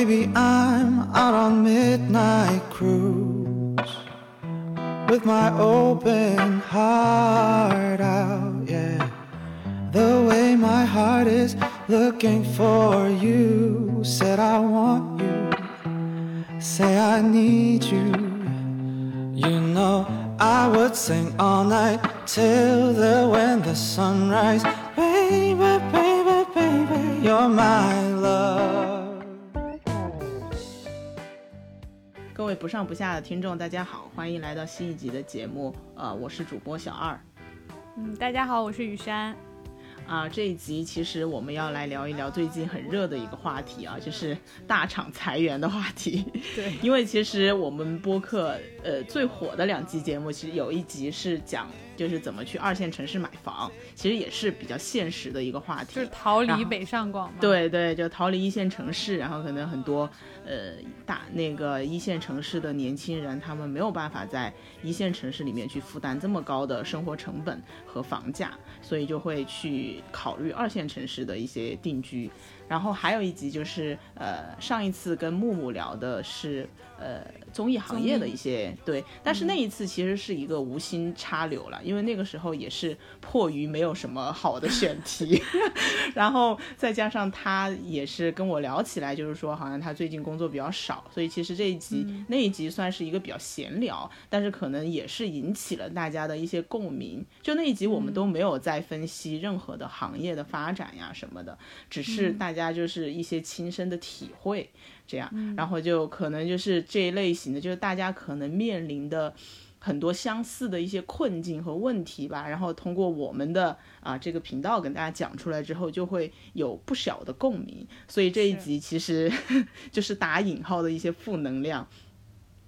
Baby, I'm out on midnight cruise with my open heart out, yeah. The way my heart is looking for you, said I want you, say I need you. You know, I would sing all night till the when the sunrise. Baby, baby, baby, you're my love. 位不上不下的听众，大家好，欢迎来到新一集的节目。呃，我是主播小二。嗯，大家好，我是雨山。啊，这一集其实我们要来聊一聊最近很热的一个话题啊，就是大厂裁员的话题。对，因为其实我们播客呃最火的两期节目，其实有一集是讲。就是怎么去二线城市买房，其实也是比较现实的一个话题，就是逃离北上广嘛。对对，就逃离一线城市，然后可能很多呃大那个一线城市的年轻人，他们没有办法在一线城市里面去负担这么高的生活成本和房价，所以就会去考虑二线城市的一些定居。然后还有一集就是呃上一次跟木木聊的是呃。综艺行业的一些对，但是那一次其实是一个无心插柳了，因为那个时候也是迫于没有什么好的选题，然后再加上他也是跟我聊起来，就是说好像他最近工作比较少，所以其实这一集那一集算是一个比较闲聊，但是可能也是引起了大家的一些共鸣。就那一集我们都没有在分析任何的行业的发展呀什么的，只是大家就是一些亲身的体会。这样，然后就可能就是这一类型的，就是大家可能面临的很多相似的一些困境和问题吧。然后通过我们的啊这个频道跟大家讲出来之后，就会有不小的共鸣。所以这一集其实 就是打引号的一些负能量。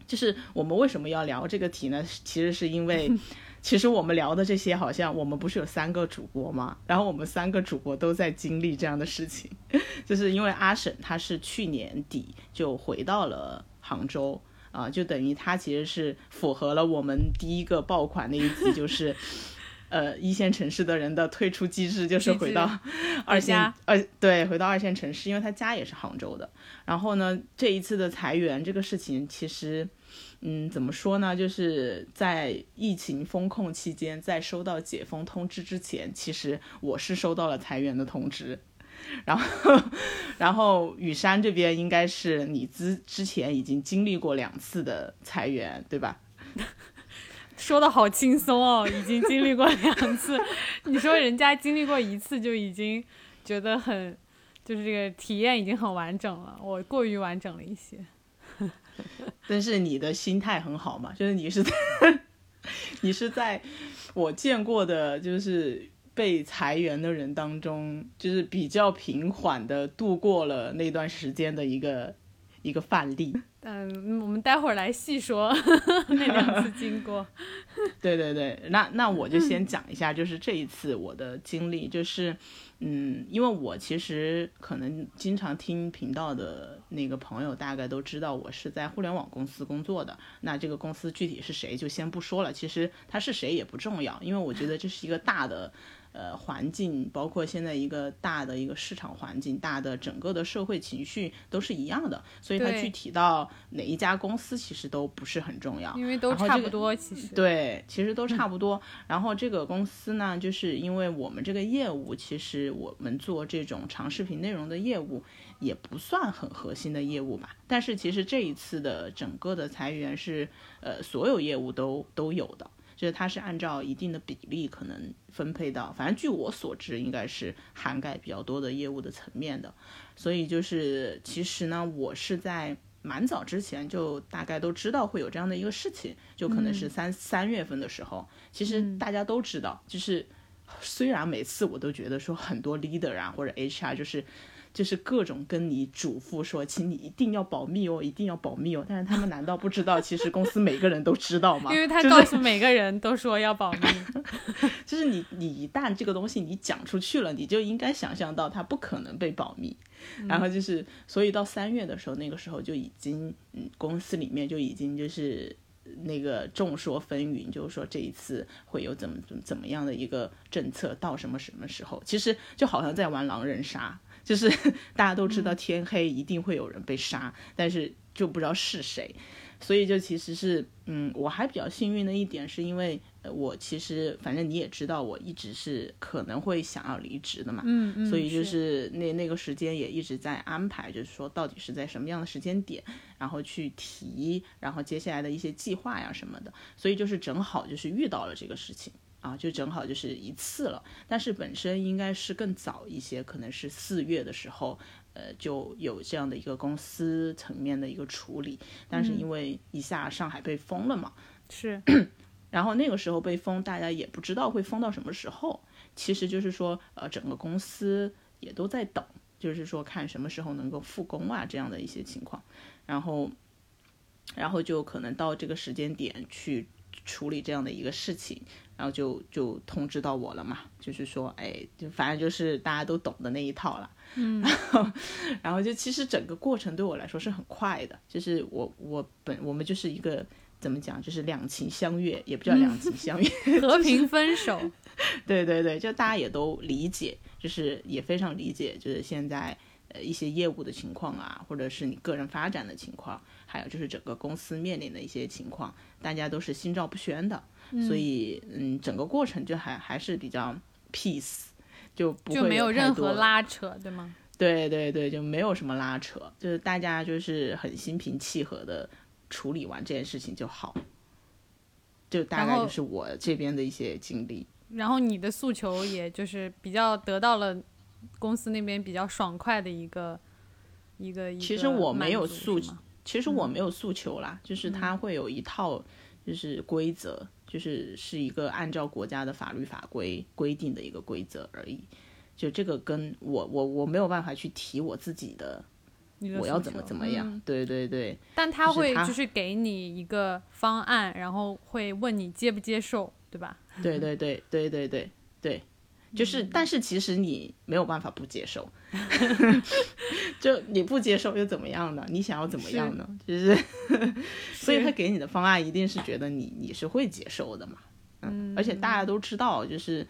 就是我们为什么要聊这个题呢？其实是因为。其实我们聊的这些，好像我们不是有三个主播吗？然后我们三个主播都在经历这样的事情，就是因为阿沈他是去年底就回到了杭州啊，就等于他其实是符合了我们第一个爆款那一集，就是 呃一线城市的人的退出机制，就是回到二线，呃对，回到二线城市，因为他家也是杭州的。然后呢，这一次的裁员这个事情，其实。嗯，怎么说呢？就是在疫情封控期间，在收到解封通知之前，其实我是收到了裁员的通知。然后，然后雨山这边应该是你之之前已经经历过两次的裁员，对吧？说的好轻松哦，已经经历过两次。你说人家经历过一次就已经觉得很，就是这个体验已经很完整了，我过于完整了一些。但是你的心态很好嘛，就是你是在，你是在我见过的，就是被裁员的人当中，就是比较平缓的度过了那段时间的一个一个范例。嗯，我们待会儿来细说 那两次经过。对对对，那那我就先讲一下，就是这一次我的经历，就是。嗯，因为我其实可能经常听频道的那个朋友，大概都知道我是在互联网公司工作的。那这个公司具体是谁，就先不说了。其实他是谁也不重要，因为我觉得这是一个大的。呃，环境包括现在一个大的一个市场环境，大的整个的社会情绪都是一样的，所以它具体到哪一家公司其实都不是很重要，因为都差不多，其实对，其实都差 不多。然后这个公司呢，就是因为我们这个业务，其实我们做这种长视频内容的业务也不算很核心的业务吧。但是其实这一次的整个的裁员是，呃，所有业务都都有的。就是它是按照一定的比例可能分配到，反正据我所知，应该是涵盖比较多的业务的层面的。所以就是其实呢，我是在蛮早之前就大概都知道会有这样的一个事情，就可能是三三月份的时候，其实大家都知道，就是虽然每次我都觉得说很多 leader 啊或者 HR 就是。就是各种跟你嘱咐说，请你一定要保密哦，一定要保密哦。但是他们难道不知道，其实公司每个人都知道吗？因为他告诉每个人都说要保密。就是你，你一旦这个东西你讲出去了，你就应该想象到它不可能被保密。然后就是，所以到三月的时候，那个时候就已经，嗯，公司里面就已经就是那个众说纷纭，就是说这一次会有怎么怎么怎么样的一个政策，到什么什么时候，其实就好像在玩狼人杀。就是 大家都知道天黑一定会有人被杀，但是就不知道是谁。所以就其实是，嗯，我还比较幸运的一点，是因为呃，我其实反正你也知道，我一直是可能会想要离职的嘛，嗯嗯，所以就是。那那个时间也一直在安排，就是说到底是在什么样的时间点，然后去提，然后接下来的一些计划呀什么的，所以就是正好就是遇到了这个事情啊，就正好就是一次了，但是本身应该是更早一些，可能是四月的时候。呃，就有这样的一个公司层面的一个处理，但是因为一下上海被封了嘛，是，然后那个时候被封，大家也不知道会封到什么时候。其实就是说，呃，整个公司也都在等，就是说看什么时候能够复工啊，这样的一些情况。然后，然后就可能到这个时间点去处理这样的一个事情，然后就就通知到我了嘛，就是说，哎，就反正就是大家都懂的那一套了。嗯，然后，然后就其实整个过程对我来说是很快的，就是我我本我们就是一个怎么讲，就是两情相悦，也不叫两情相悦，和平分手。对对对，就大家也都理解，就是也非常理解，就是现在呃一些业务的情况啊，或者是你个人发展的情况，还有就是整个公司面临的一些情况，大家都是心照不宣的，所以嗯，整个过程就还还是比较 peace。就不就没有任何拉扯，对吗？对对对，就没有什么拉扯，就是大家就是很心平气和的处理完这件事情就好。就大概就是我这边的一些经历。然后你的诉求也就是比较得到了公司那边比较爽快的一个一个。其实我没有诉，其实我没有诉求啦，就是他会有一套就是规则。就是是一个按照国家的法律法规规定的一个规则而已，就这个跟我我我没有办法去提我自己的，我要怎么怎么样？对对对。但他会就是给你一个方案，然后会问你接不接受，对吧？对对对对对对对，就是，但是其实你没有办法不接受，就你不接受又怎么样呢？你想要怎么样呢？就是，所以他给你的方案一定是觉得你你是会接受的嘛。嗯，而且大家都知道，就是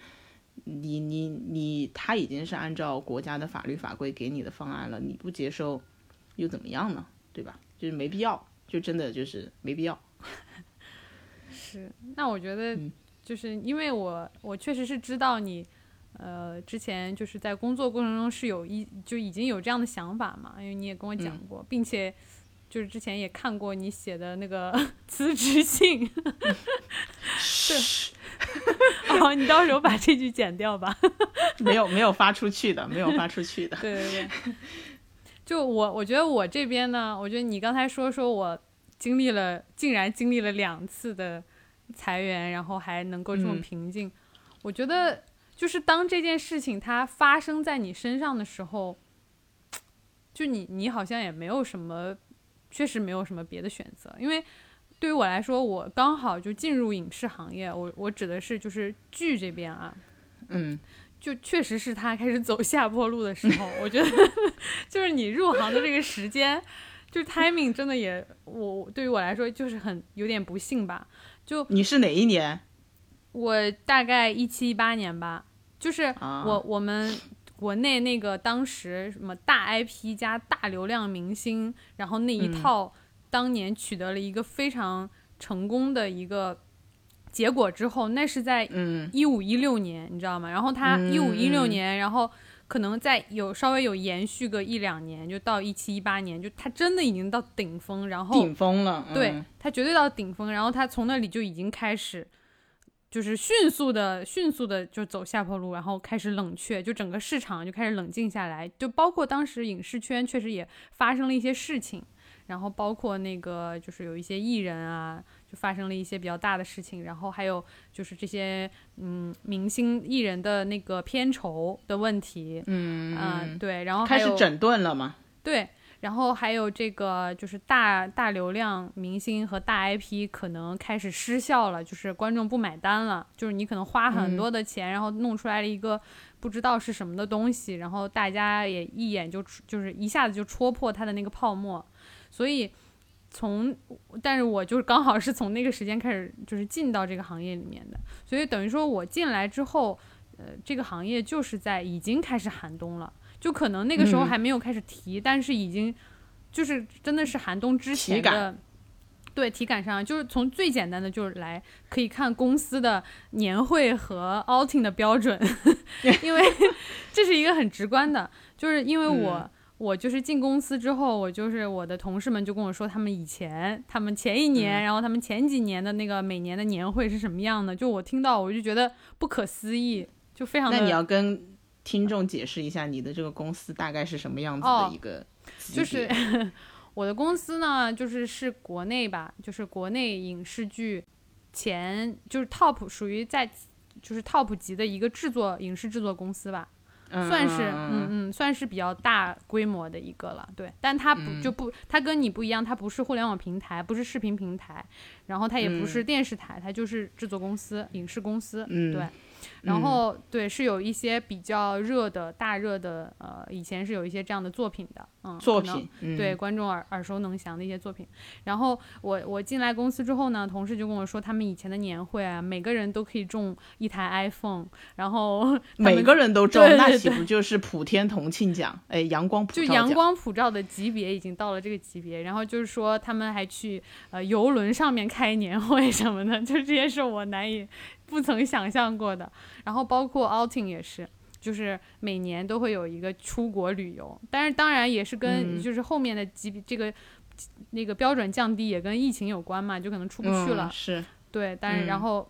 你你你他已经是按照国家的法律法规给你的方案了，你不接受又怎么样呢？对吧？就是没必要，就真的就是没必要。是，那我觉得就是因为我我确实是知道你。呃，之前就是在工作过程中是有一就已经有这样的想法嘛，因为你也跟我讲过，并且就是之前也看过你写的那个 辞职信。是，好，你到时候把这句剪掉吧。没有没有发出去的，没有发出去的。对对对。就我我觉得我这边呢，我觉得你刚才说说我经历了，竟然经历了两次的裁员，然后还能够这么平静，我觉得。就是当这件事情它发生在你身上的时候，就你你好像也没有什么，确实没有什么别的选择。因为对于我来说，我刚好就进入影视行业，我我指的是就是剧这边啊，嗯，就确实是他开始走下坡路的时候。我觉得 就是你入行的这个时间，就 timing 真的也我对于我来说就是很有点不幸吧。就你是哪一年？我大概一七一八年吧。就是我我们国内那个当时什么大 IP 加大流量明星，然后那一套当年取得了一个非常成功的一个结果之后，那是在一五一六年，你知道吗？然后他一五一六年，然后可能在有稍微有延续个一两年，就到一七一八年，就他真的已经到顶峰，然后顶峰了，对他绝对到顶峰，然后他从那里就已经开始。就是迅速的、迅速的就走下坡路，然后开始冷却，就整个市场就开始冷静下来，就包括当时影视圈确实也发生了一些事情，然后包括那个就是有一些艺人啊，就发生了一些比较大的事情，然后还有就是这些嗯明星艺人的那个片酬的问题，嗯嗯对，然后开始整顿了吗？对。然后还有这个，就是大大流量明星和大 IP 可能开始失效了，就是观众不买单了，就是你可能花很多的钱，然后弄出来了一个不知道是什么的东西，然后大家也一眼就就是一下子就戳破它的那个泡沫，所以从，但是我就是刚好是从那个时间开始就是进到这个行业里面的，所以等于说我进来之后，呃，这个行业就是在已经开始寒冬了。就可能那个时候嗯还没有开始提，但是已经就是真的是寒冬之前的。对体感上，就是从最简单的就是来可以看公司的年会和 outing 的标准，因为 这是一个很直观的，就是因为我、嗯我就是进公司之后，我就是我的同事们就跟我说，他们以前他们前一年，嗯然后他们前几年的那个每年的年会是什么样的，就我听到我就觉得不可思议，就非常的那你要跟听众解释一下你的这个公司大概是什么样子哦的一个级就是 我的公司呢，就是是国内吧，就是国内影视剧前就是 top 属于在就是 top 级的一个制作影视制作公司吧，嗯算是嗯嗯嗯，算是比较大规模的一个了，对。但它不、嗯。就不，它跟你不一样，它不是互联网平台，不是视频平台，然后它也不是电视台，它就是制作公司、影视公司，嗯。对。然后对，是有一些比较热的大热的，呃，以前是有一些这样的作品的，嗯，作品，嗯对观众耳耳熟能详的一些作品。然后我我进来公司之后呢，同事就跟我说，他们以前的年会啊，每个人都可以中一台 iPhone，然后 每个人都中，对对那岂不就是普天同庆奖？哎，阳光普就照奖。阳光普照的级别已经到了这个级别，然后就是说他们还去呃游轮上面开年会什么的，就这些是我难以不曾想象过的。然后包括 outing 也是，就是每年都会有一个出国旅游，但是当然也是跟嗯就是后面的级别这个那个标准降低也跟疫情有关嘛，就可能出不去了。嗯、是，对，但是然嗯后。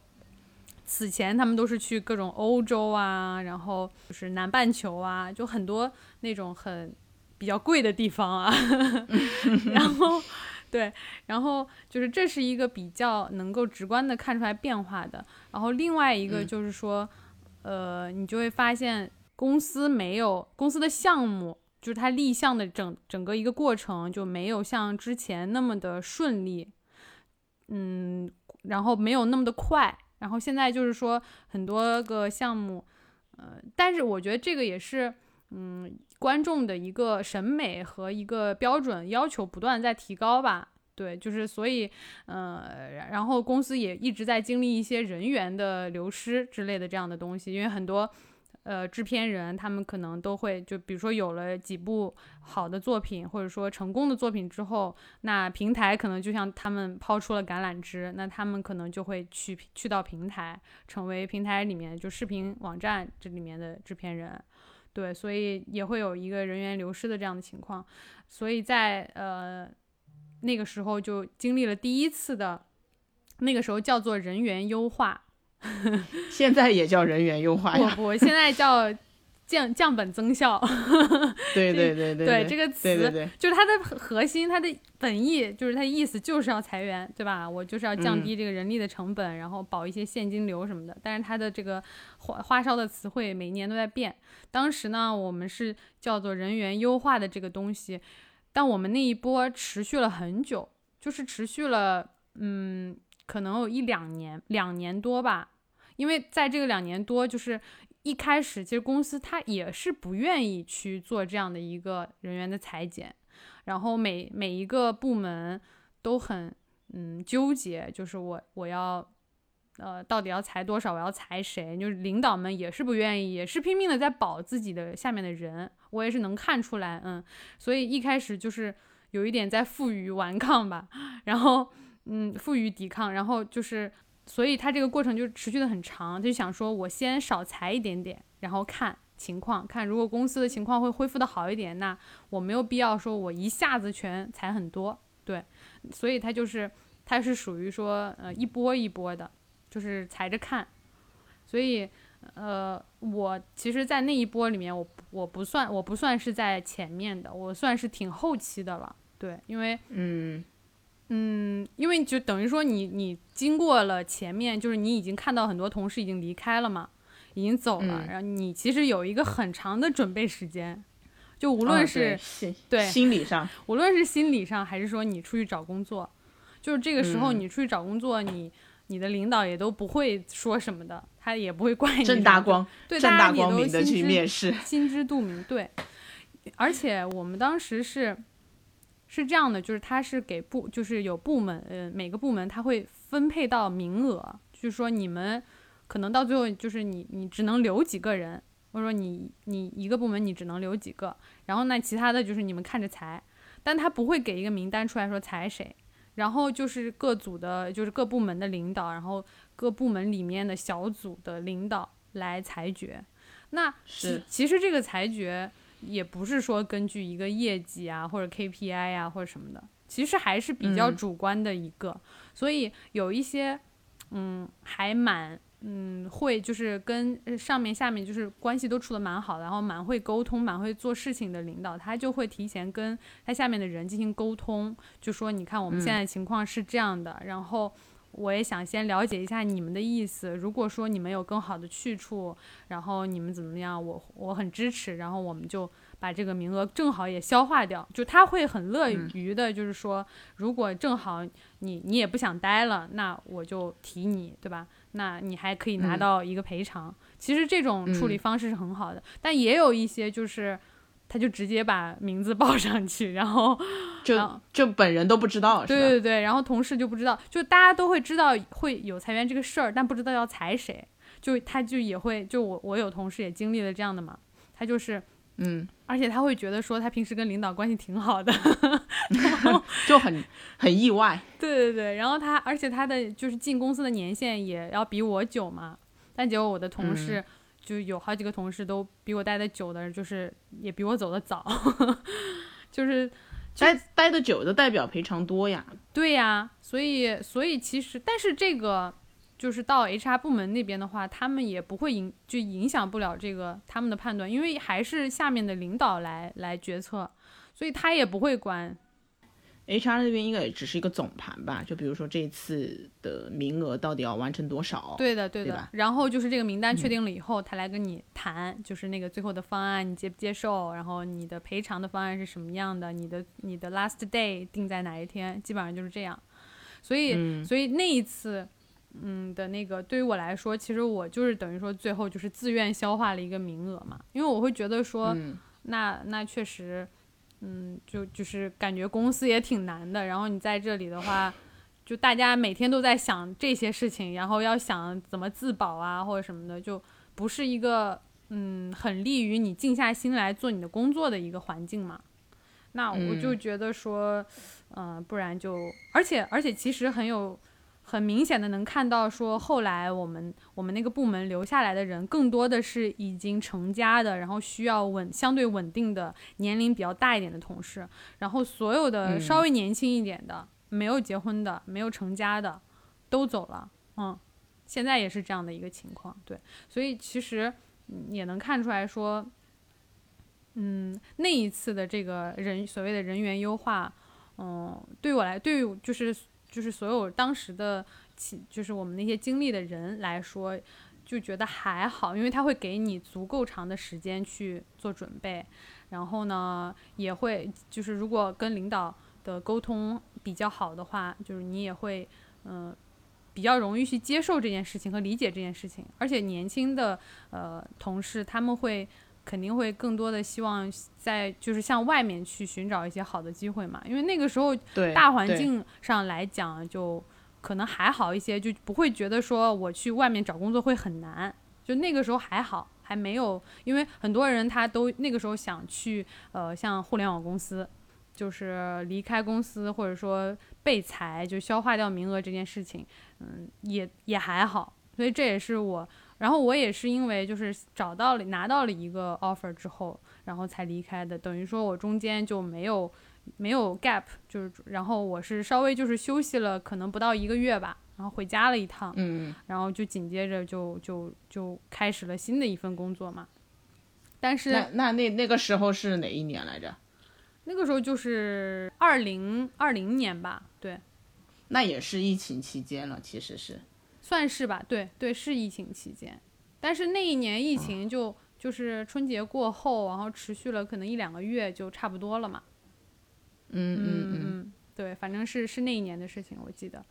此前他们都是去各种欧洲啊，然后就是南半球啊，就很多那种很比较贵的地方啊。然后，对，然后就是这是一个比较能够直观的看出来变化的。然后另外一个嗯就是说，呃，你就会发现公司没有公司的项目，就是它立项的整整个一个过程就没有像之前那么的顺利，嗯，然后没有那么的快。然后现在就是说很多个项目，呃，但是我觉得这个也是，嗯，观众的一个审美和一个标准要求不断在提高吧。对，就是所以，呃，然后公司也一直在经历一些人员的流失之类的这样的东西，因为很多。呃，制片人他们可能都会就比如说有了几部好的作品，或者说成功的作品之后，那平台可能就像他们抛出了橄榄枝，那他们可能就会去去到平台，成为平台里面就视频网站这里面的制片人，对，所以也会有一个人员流失的这样的情况，所以在呃那个时候就经历了第一次的，那个时候叫做人员优化。现在也叫人员优化呀。不不，现在叫降降本增效。对对对对对这个词对对对，就是它的核核心，它的本意就是它的意思就是要裁员，对吧？我就是要降低这个人力的成本，然后保一些现金流什么的。但是它的这个花花哨的词汇每年都在变。当时呢，我们是叫做人员优化的这个东西，但我们那一波持续了很久，就是持续了嗯，可能有一两年，两年多吧。因为在这个两年多，就是一开始，其实公司它也是不愿意去做这样的一个人员的裁减，然后每每一个部门都很嗯纠结，就是我我要呃到底要裁多少，我要裁谁，就是领导们也是不愿意，也是拼命的在保自己的下面的人，我也是能看出来，嗯，所以一开始就是有一点在负隅顽抗吧，然后嗯负隅抵抗，然后就是。所以他这个过程就持续的很长，就想说我先少裁一点点，然后看情况，看如果公司的情况会恢复的好一点，那我没有必要说我一下子全裁很多，对，所以他就是他是属于说呃一波一波的，就是裁着看，所以呃我其实，在那一波里面，我我不算我不算是在前面的，我算是挺后期的了，对，因为嗯。嗯，因为就等于说你你经过了前面，就是你已经看到很多同事已经离开了嘛，已经走了，嗯然后你其实有一个很长的准备时间，就无论啊是、对心对心理上，无论是心理上还是说你出去找工作，就是这个时候嗯你出去找工作，你你的领导也都不会说什么的，他也不会怪你正大光对正大光明的去面试。心知肚明，对。而且我们当时是是这样的，就是他是给部，就是有部门，呃，每个部门他会分配到名额，就是说你们可能到最后就是你你只能留几个人，或者说你你一个部门你只能留几个，然后那其他的就是你们看着裁，但他不会给一个名单出来说裁谁，然后就是各组的，就是各部门的领导，然后各部门里面的小组的领导来裁决。那是其实这个裁决也不是说根据一个业绩啊或者 KPI 呀、或者什么的，其实还是比较嗯主观的一个，所以有一些嗯还蛮。嗯，会就是跟呃上面下面就是关系都处的蛮好的，然后蛮会沟通、蛮会做事情的领导，他就会提前跟他下面的人进行沟通，就说你看我们现在情况是这样的，然后我也想先了解一下你们的意思。如果说你们有更好的去处，然后你们怎么样，我我很支持，然后我们就把这个名额正好也消化掉。就他会很乐于的，就是说，如果正好你你也不想待了，那我就提你，对吧？那你还可以拿嗯到一个赔偿。其实这种处理嗯方式是很好的，但也有一些就是。他就直接把名字报上去，然后就啊就本人都不知道，对对对，然后同事就不知道，就大家都会知道会有裁员这个事儿，但不知道要裁谁。就他就也会，就我我有同事也经历了这样的嘛，他就是，嗯，而且他会觉得说他平时跟领导关系挺好的 就很很意外。对对对，然后他而且他的就是进公司的年限也要比我久嘛，但结果我的同事、就有好几个同事都比我待的久的，就是也比我走的早，就是待待的久的代表赔偿多呀。对呀，所以所以其实，但是这个就是到 HR 部门那边的话，他们也不会影就影响不了这个他们的判断，因为还是下面的领导来来决策，所以他也不会管。HR 那边应该也只是一个总盘吧，就比如说这次的名额到底要完成多少？对的，对的。对然后就是这个名单确定了以后，他来跟你谈，就是那个最后的方案你接不接受，然后你的赔偿的方案是什么样的，你的你的 last day 定在哪一天，基本上就是这样。所以，嗯所以那一次，嗯的那个对于我来说，其实我就是等于说最后就是自愿消化了一个名额嘛，因为我会觉得说，嗯那那确实，嗯，就就是感觉公司也挺难的。然后你在这里的话，就大家每天都在想这些事情，然后要想怎么自保啊或者什么的，就不是一个嗯很利于你静下心来做你的工作的一个环境嘛。那我就觉得说，嗯、不然就，而且而且其实很有。很明显的能看到，说后来我们我们那个部门留下来的人，更多的是已经成家的，然后需要稳相对稳定的年龄比较大一点的同事，然后所有的嗯。稍微年轻一点的、没有结婚的、没有成家的都走了，嗯，现在也是这样的一个情况，对，所以其实嗯也能看出来说，嗯，那一次的这个人所谓的人员优化，嗯，对我来，对于就是就是所有当时的就是我们那些经历的人来说，就觉得还好，因为他会给你足够长的时间去做准备，然后呢，也会就是如果跟领导的沟通比较好的话，就是你也会嗯、比较容易去接受这件事情和理解这件事情，而且年轻的呃同事他们会。肯定会更多的希望在就是向外面去寻找一些好的机会嘛，因为那个时候，大环境上来讲，就可能还好一些，就不会觉得说我去外面找工作会很难。就那个时候还好，还没有，因为很多人他都那个时候想去呃像互联网公司，就是离开公司或者说被裁，就消化掉名额这件事情，嗯，也也还好。所以这也是我，然后我也是因为就是找到了拿到了一个 offer 之后，然后才离开的，等于说我中间就没有没有 gap，就是然后我是稍微就是休息了，可能不到一个月吧，然后回家了一趟，嗯，然后就紧接着就就就开始了新的一份工作嘛。但是那那那那个时候是哪一年来着？那个时候就是二零二零年吧，对，那也是疫情期间了，其实是。算是吧，对对，是疫情期间，但是那一年疫情就、就是春节过后，然后持续了可能一两个月，就差不多了嘛。嗯嗯嗯嗯，对，反正是是那一年的事情，我记得。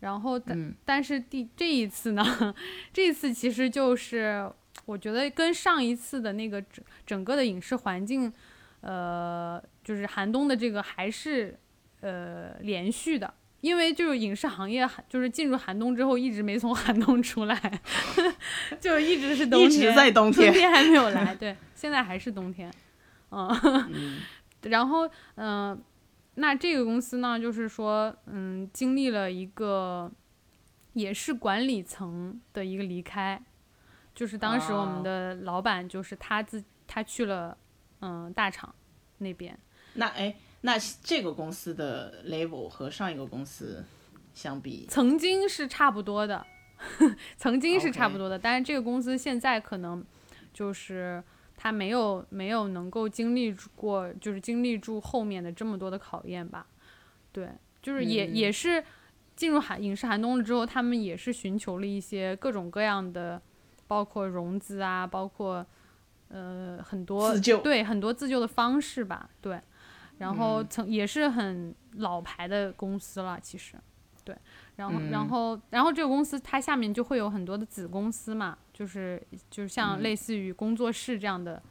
然后但、嗯但是第这一次呢，这一次其实就是我觉得跟上一次的那个整整个的影视环境，呃，就是寒冬的这个还是呃连续的，因为就是影视行业寒，就是进入寒冬之后一直没从寒冬出来，就一直是冬天，一直在冬天冬天还没有来，对，现在还是冬天，嗯，嗯 然后嗯、那这个公司呢，就是说嗯，经历了一个也是管理层的一个离开，就是当时我们哦的老板就是他自他去了嗯大厂那边。那哎，那这个公司的 level 和上一个公司相比，曾经是差不多的，曾经是差不多的但是这个公司现在可能就是他没有没有能够经历过，就是经历住后面的这么多的考验吧。对，就是也、嗯也是进入寒影视寒冬了之后，他们也是寻求了一些各种各样的，包括融资啊，包括呃很多自救对很多自救的方式吧，对。然后嗯。曾也是很老牌的公司了，其实，对，然后、然嗯。后然后这个公司它下面就会有很多的子公司嘛，就是就是像嗯。类似于工作室这样的、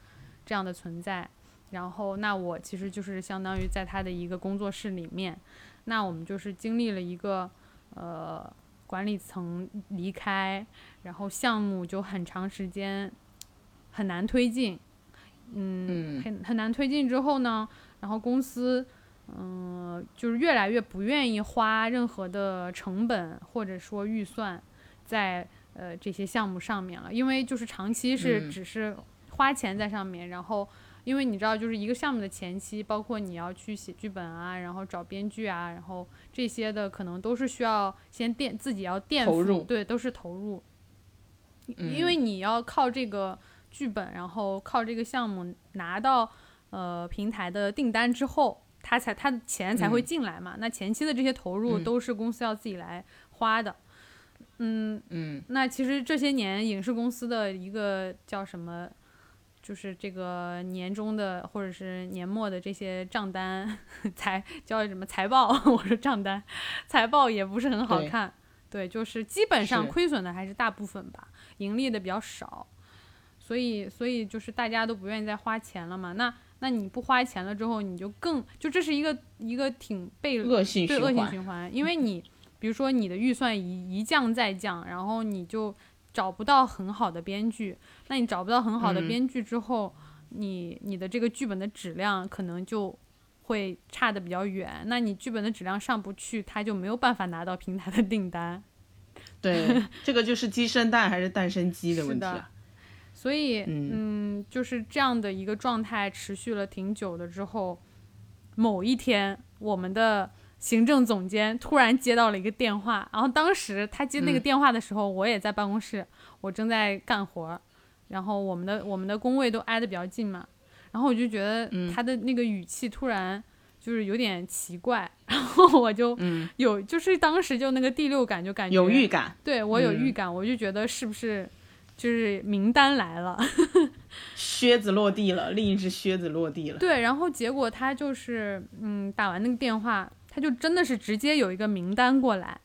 这样的存在。然后那我其实就是相当于在他的一个工作室里面，那我们就是经历了一个呃管理层离开，然后项目就很长时间很难推进，嗯，嗯。很很难推进之后呢，然后公司嗯、就是越来越不愿意花任何的成本或者说预算在呃这些项目上面了，因为就是长期是嗯只是花钱在上面，然后。因为你知道，就是一个项目的前期，包括你要去写剧本啊，然后找编剧啊，然后这些的可能都是需要先垫自己要垫付，对，都是投入。嗯因为你要靠这个剧本，然后靠这个项目拿到呃平台的订单之后，他才他的钱才会嗯进来嘛。那前期的这些投入嗯都是公司要自己来花的。嗯，嗯那其实这些年影视公司的一个叫什么，就是这个年终的或者是年末的这些账单财叫什么财报，我说账单，财报也不是很好看。对，就是基本上亏损的还是大部分吧，盈利的比较少，所以所以就是大家都不愿意再花钱了嘛。那那你不花钱了之后，你就更就这是一个一个挺被恶性对恶性循环，因为你比如说你的预算一一降再降，然后你就找不到很好的编剧，那你找不到很好的嗯。编剧之后，你你的这个剧本的质量可能就会差的比较远，那你剧本的质量上不去，他就没有办法拿到平台的订单。对，这个就是鸡生蛋还是蛋生鸡的问题啊。所以，嗯。嗯，就是这样的一个状态持续了挺久的之后，某一天，我们的行政总监突然接到了一个电话，然后当时他接那个嗯。电话的时候，我也在办公室，我正在干活儿，然后我们的我们的工位都挨得比较近嘛，然后我就觉得嗯。他的那个语气突然就是有点奇怪，然后我就嗯，有就是当时就那个第六感就感觉有预感，对我有嗯。预感，我就觉得是不是就是名单来了？靴子落地了，另一只靴子落地了。对，然后结果他就是嗯打完那个电话，他就真的是直接有一个名单过来，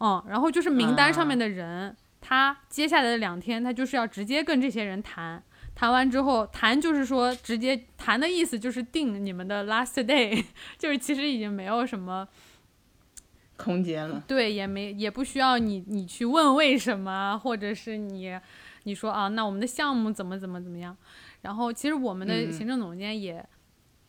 嗯，然后就是名单上面的人，他接下来的两天他就是要直接跟这些人谈。谈完之后，谈就是说直接谈的意思就是定你们的 last day，就是其实已经没有什么空间了。对，也没也不需要你你去问为什么，或者是你你说啊，那我们的项目怎么怎么怎么样。然后其实我们的嗯行政总监也，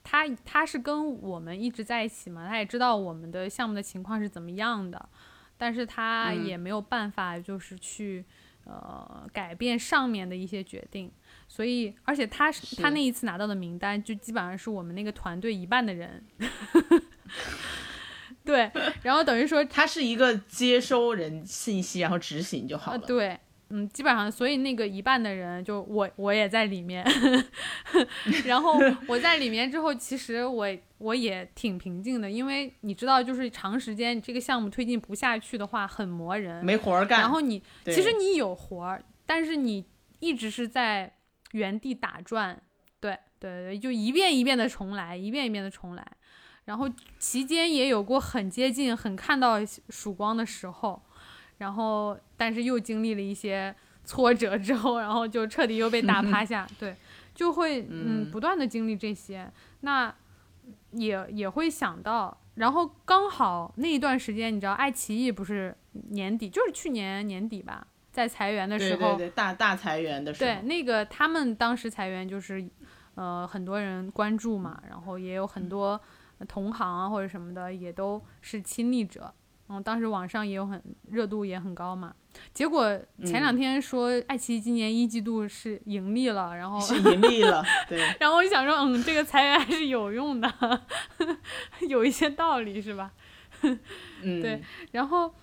他他是跟我们一直在一起嘛，他也知道我们的项目的情况是怎么样的，但是他嗯也没有办法就是去。呃，改变上面的一些决定，所以，而且他是他那一次拿到的名单，就基本上是我们那个团队一半的人，对，然后等于说他是一个接收人信息，然后执行就好啊，了。对，嗯，基本上，所以那个一半的人，就我我也在里面，然后我在里面之后，其实我我也挺平静的，因为你知道，就是长时间这个项目推进不下去的话，很磨人。没活儿干。然后你其实你有活儿，但是你一直是在原地打转，对对对，就一遍一遍的重来，一遍一遍的重来。然后期间也有过很接近、很看到曙光的时候，然后但是又经历了一些挫折之后，然后就彻底又被打趴下，对，就会嗯嗯不断的经历这些，那也也会想到，然后刚好那一段时间，你知道爱奇艺不是年底，就是去年年底吧，在裁员的时候，对对对，大大裁员的时候，对，那个他们当时裁员就是，呃，很多人关注嘛，然后也有很多同行啊或者什么的也都是亲历者，嗯，当时网上也有很热度也很高嘛。结果前两天说爱奇艺今年一季度是盈利了，然后是盈利了，对，然后我就想说，嗯，这个裁员还是有用的，有一些道理是吧？嗯，对然后，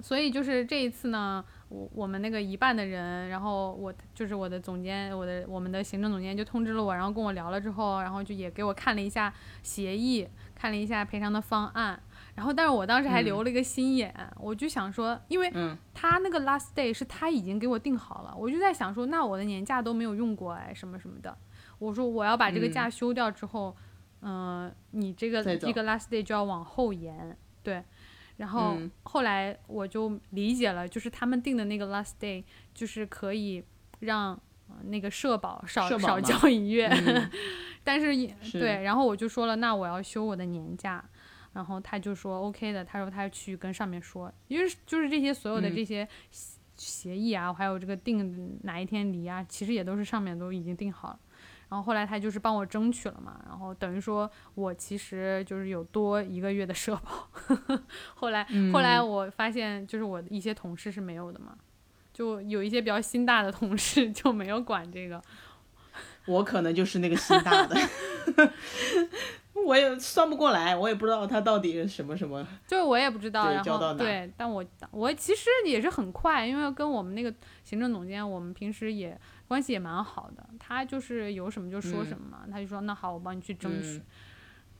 所以就是这一次呢，我我们那个一半的人，然后我就是我的总监，我的我们的行政总监就通知了我，然后跟我聊了之后，然后就也给我看了一下协议，看了一下赔偿的方案，然后但是我当时还留了一个心眼，我就想说，因为嗯。他那个 last day 是他已经给我定好了，我就在想说，那我的年假都没有用过哎，什么什么的，我说我要把这个嗯。假休掉之后，嗯、你这个再走一个 last day 就要往后延，对。然后嗯。后来我就理解了，就是他们定的那个 last day，就是可以让、呃那个社保少少交一月，嗯。但是是。对，然后我就说了，那我要休我的年假，然后他就说 OK 的，他说他去跟上面说，因为就是这些所有的嗯这些协协议啊，还有这个定哪一天离啊，其实也都是上面都已经定好了。然后后来他就是帮我争取了嘛，然后等于说我其实就是有多一个月的社保。后来后来嗯我发现，就是我的一些同事是没有的嘛，就有一些比较心大的同事就没有管这个。我可能就是那个心大的，我也算不过来，我也不知道他到底是什么什么。就是我也不知道，然后对，但我我其实也是很快，因为跟我们那个行政总监，我们平时也关系也蛮好的，他就是有什么就说什么嘛，他就说那好，我帮你去争取。嗯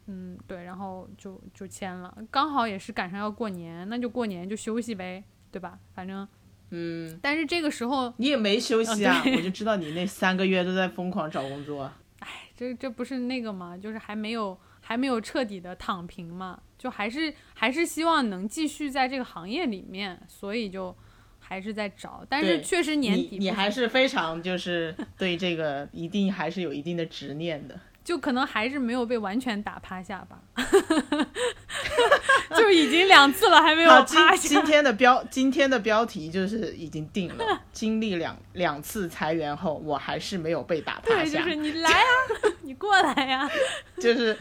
嗯，对，然后就就签了，刚好也是赶上要过年，那就过年就休息呗，对吧？反正，嗯，但是这个时候，你也没休息啊，哦我就知道你那三个月都在疯狂找工作。哎这这不是那个嘛，就是还没有还没有彻底的躺平嘛，就还是还是希望能继续在这个行业里面，所以就还是在找，但是确实年底你还是非常就是对这个一定还是有一定的执念的。就可能还是没有被完全打趴下吧，就已经两次了还没有好，今今。天的标今天的标题就是已经定了，经历两两次裁员后，我还是没有被打趴对，就，是你来啊，你过来呀、就是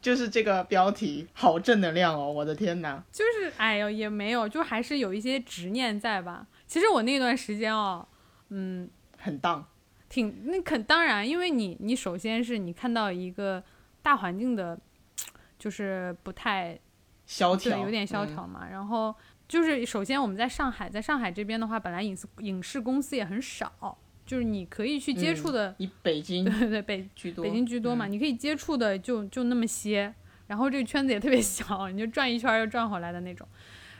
就是这个标题好正能量哦，我的天哪！就是哎呦也没有，就还是有一些执念在吧。其实我那段时间哦，嗯，很荡，挺那肯当然，因为你你首先是你看到一个大环境的，就是不太萧条，对有点萧嗯条嘛，然后就是首先我们在上海，在上海这边的话，本来影视影视公司也很少，就是你可以去接触的，以北京对对对，北居多，北京居多嘛，嗯你可以接触的就就那么些，然后这个圈子也特别小，你就转一圈又转回来的那种，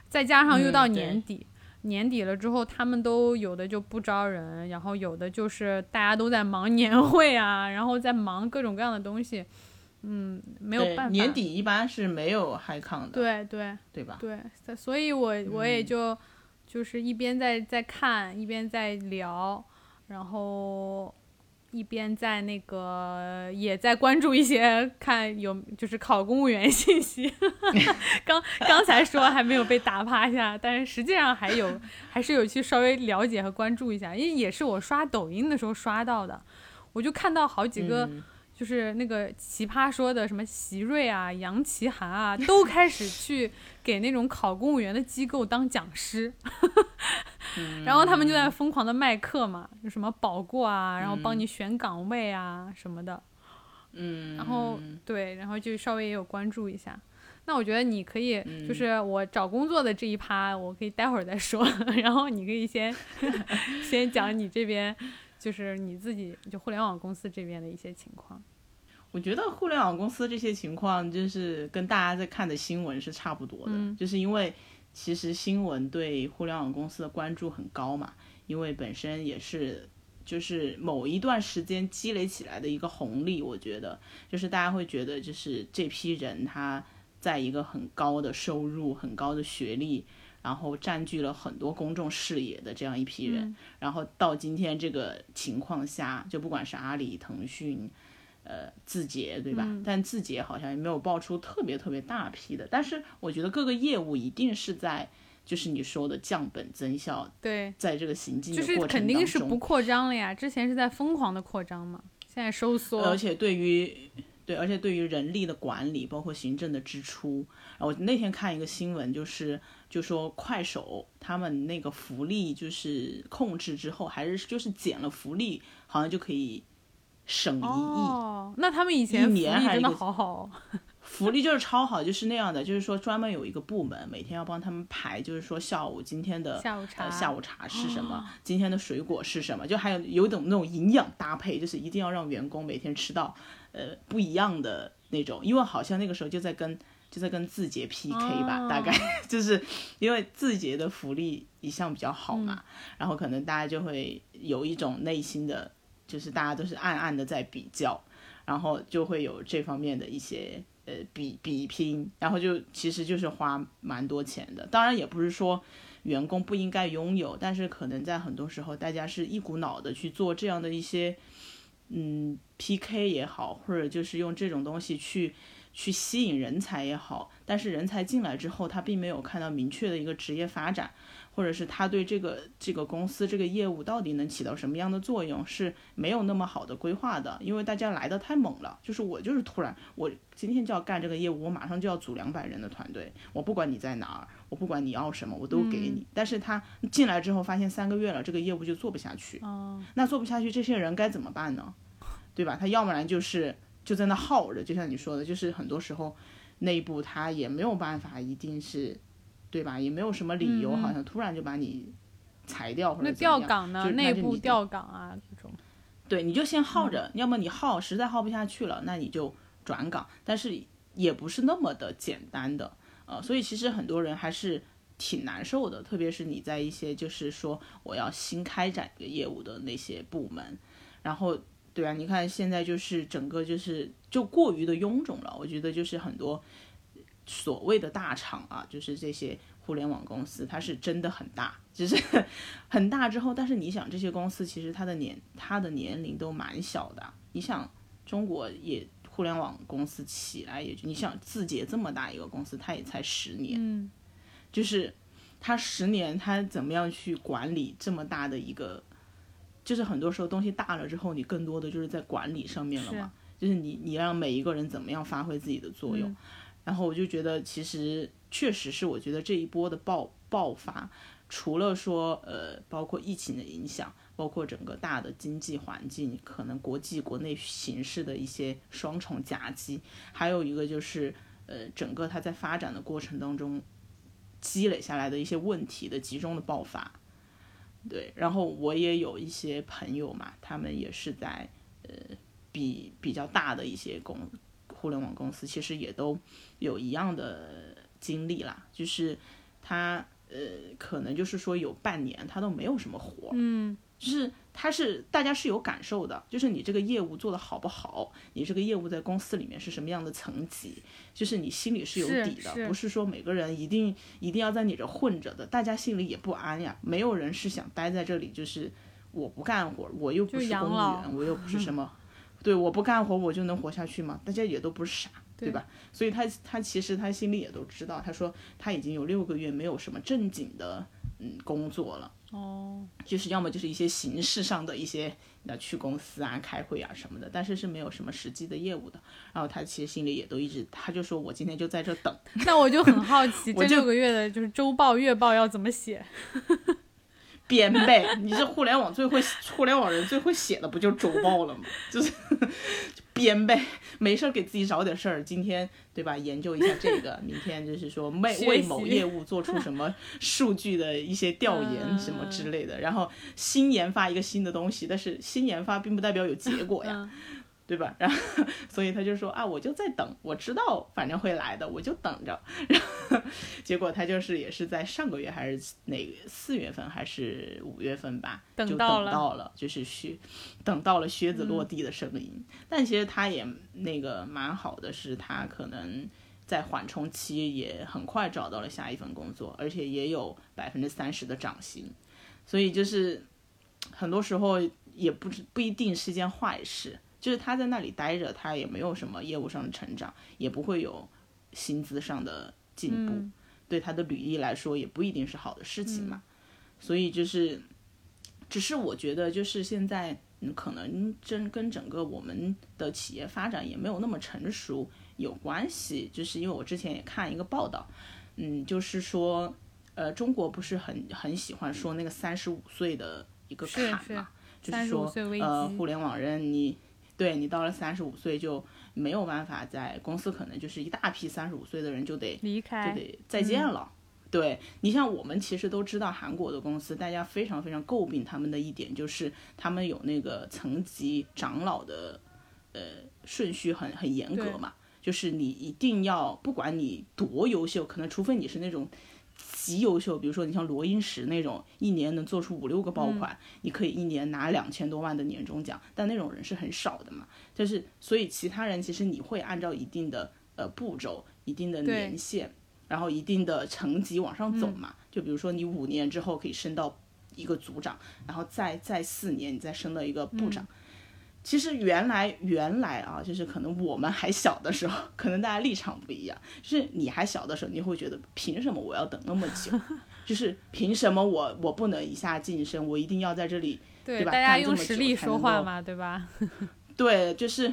再加上又到年底。年底了之后，他们都有的就不招人，然后有的就是大家都在忙年会啊，然后在忙各种各样的东西，嗯，没有办法。年底一般是没有 high 抗的，对对，对吧？对，所所以我我也嗯就、就是一边在在看，一边在聊，然后一边在那个也在关注一些看有就是考公务员信息。刚刚才说还没有被打趴下，但是实际上还有还是有去稍微了解和关注一下，因为也是我刷抖音的时候刷到的，我就看到好几个。就是那个奇葩说的什么席瑞啊、杨奇涵啊，都开始去给那种考公务员的机构当讲师，然后他们就在疯狂的卖课嘛，就什么保过啊，然后帮你选岗位啊什么的，嗯，然后对，然后就稍微也有关注一下。那我觉得你可以，嗯。就是我找工作的这一趴，我可以待会儿再说，然后你可以先 先讲你这边，就是你自己就互联网公司这边的一些情况。我觉得互联网公司这些情况，就是跟大家在看的新闻是差不多的，嗯就是因为其实新闻对互联网公司的关注很高嘛，因为本身也是就是某一段时间积累起来的一个红利，我觉得就是大家会觉得就是这批人他在一个很高的收入、很高的学历。然后占据了很多公众视野的这样一批人，嗯然后到今天这个情况下，就不管是阿里、腾讯，呃字节对吧？嗯但字节好像也没有爆出特别特别大批的，但是我觉得各个业务一定是在就是你说的降本增效，对，在这个行进就是的过程肯定当中是不扩张了呀，之前是在疯狂的扩张嘛，现在收缩。而且对于对，而且对于人力的管理，包括行政的支出，我那天看一个新闻，就是就说快手他们那个福利就是控制之后，还是就是减了福利，好像就可以省一亿。哦，那他们以前福利真的年还真的好好哦。福利就是超好，就是那样的，就是说专门有一个部门每天要帮他们排，就是说下午今天的下午茶呃、下午茶是什么，今天的水果是什么，就还有有一种那种营养搭配，就是一定要让员工每天吃到呃不一样的那种，因为好像那个时候就在跟就在跟字节 PK 吧，哦大概 就是因为字节的福利一向比较好嘛，嗯然后可能大家就会有一种内心的，就是大家都是暗暗的在比较，然后就会有这方面的一些呃比比拼，然后就其实就是花蛮多钱的。当然也不是说员工不应该拥有，但是可能在很多时候大家是一股脑的去做这样的一些嗯 PK 也好，或者就是用这种东西去。去吸引人才也好，但是人才进来之后，他并没有看到明确的一个职业发展，或者是他对这个这个公司这个业务到底能起到什么样的作用，是没有那么好的规划的。因为大家来的太猛了，就是我就是突然，我今天就要干这个业务，我马上就要组两百人的团队，我不管你在哪儿，我不管你要什么，我都给你。但是他进来之后，发现三个月了，这个业务就做不下去，哦，那做不下去，这些人该怎么办呢？对吧？他要不然就是就在那耗着，就像你说的，就是很多时候内部他也没有办法，一定是，对吧？也没有什么理由，好像突然就把你裁掉或那者怎么样。调岗呢？就内部调岗啊，这种。对，你就先耗嗯着，要么你耗实在耗不下去了，那你就转岗，但是也不是那么的简单的，呃，所以其实很多人还是挺难受的，特别是你在一些就是说我要新开展一个业务的那些部门，然后对啊，你看现在就是整个就是就过于的臃肿了，我觉得就是很多所谓的大厂啊，就是这些互联网公司，它是真的很大，只是 很大之后，但是你想这些公司其实它的年它的年龄都蛮小的，你想中国也互联网公司起来也就你想字节这么大一个公司，它也才十年，嗯，就是他十年他怎么样去管理这么大的一个，就是很多时候东西大了之后，你更多的就是在管理上面了嘛，就是你你让每一个人怎么样发挥自己的作用，嗯然后我就觉得其实确实是我觉得这一波的爆爆发，除了说呃包括疫情的影响，包括整个大的经济环境，可能国际国内形势的一些双重夹击，还有一个就是呃整个它在发展的过程当中。积累下来的一些问题的集中的爆发，对，然后我也有一些朋友嘛，他们也是在呃比比较大的一些公互联网公司，其实也都有一样的经历啦，就是他呃可能就是说有半年他都没有什么活，嗯，就是他是大家是有感受的，就是你这个业务做得好不好，你这个业务在公司里面是什么样的层级，就是你心里是有底的，是不是说每个人一定一定要在你这混着的，大家心里也不安呀，没有人是想待在这里，就是我不干活，我又不是公务员，我又不是什 么，对，我不干活我就能活下去吗？大家也都不是傻。对对吧？所以他他其实他心里也都知道，他说他已经有六个月没有什么正经的嗯工作了，哦，就是要么就是一些形式上的一些，那去公司啊、开会啊什么的，但是是没有什么实际的业务的。然后他其实心里也都一直，他就说我今天就在这等，那我就很好奇，这六个月的就是周报、月报要怎么写？编呗。你这互联网最会 互联网人最会写的不就周报了吗？就是编呗，没事儿给自己找点事儿。今天对吧？研究一下这个，明天就是说 为为某业务做出什么数据的一些调研什么之类的，然后新研发一个新的东西，但是新研发并不代表有结果呀。嗯，对吧？然后，所以他就说啊，我就在等，我知道反正会来的，我就等着。然后，结果他就是也是在上个月还是哪个四月份还是五月份吧，就等等到了到了，就是靴，等到了靴子落地的声音。但其实他也那个蛮好的，是他可能在缓冲期也很快找到了下一份工作，而且也有百分之三十的涨薪，所以就是很多时候也不是不一定是件坏事。就是他在那里待着，他也没有什么业务上的成长，也不会有薪资上的进步，嗯对他的履历来说也不一定是好的事情嗯嘛。所以就是，只是我觉得就是现在，嗯，可能真跟整个我们的企业发展也没有那么成熟有关系。就是因为我之前也看一个报道，嗯，就是说，呃，中国不是很很喜欢说那个三十五岁的一个是是坎嘛，就是35说呃，互联网人你对你到了三十五岁就没有办法在公司，可能就是一大批三十五岁的人就得离开，就得再见了。对你像我们其实都知道韩国的公司，大家非常非常诟病他们的一点就是他们有那个层级长老的呃顺序很很严格嘛，就是你一定要不管你多优秀，可能除非你是那种。极优秀，比如说你像罗英石那种，一年能做出五六个爆款，你可以一年拿两千多万的年终奖，但那种人是很少的嘛。就是所以其他人其实你会按照一定的呃步骤、一定的年限，然后一定的层级往上走嘛。就比如说你五年之后可以升到一个组长，然后再再四年你再升到一个部长。其实原来原来啊，就是可能我们还小的时候，可能大家立场不一样。就是你还小的时候，你会觉得凭什么我要等那么久？就是凭什么我我不能一下晋升，我一定要在这里对，对吧大家用实力说话嘛，对吧？对，就是，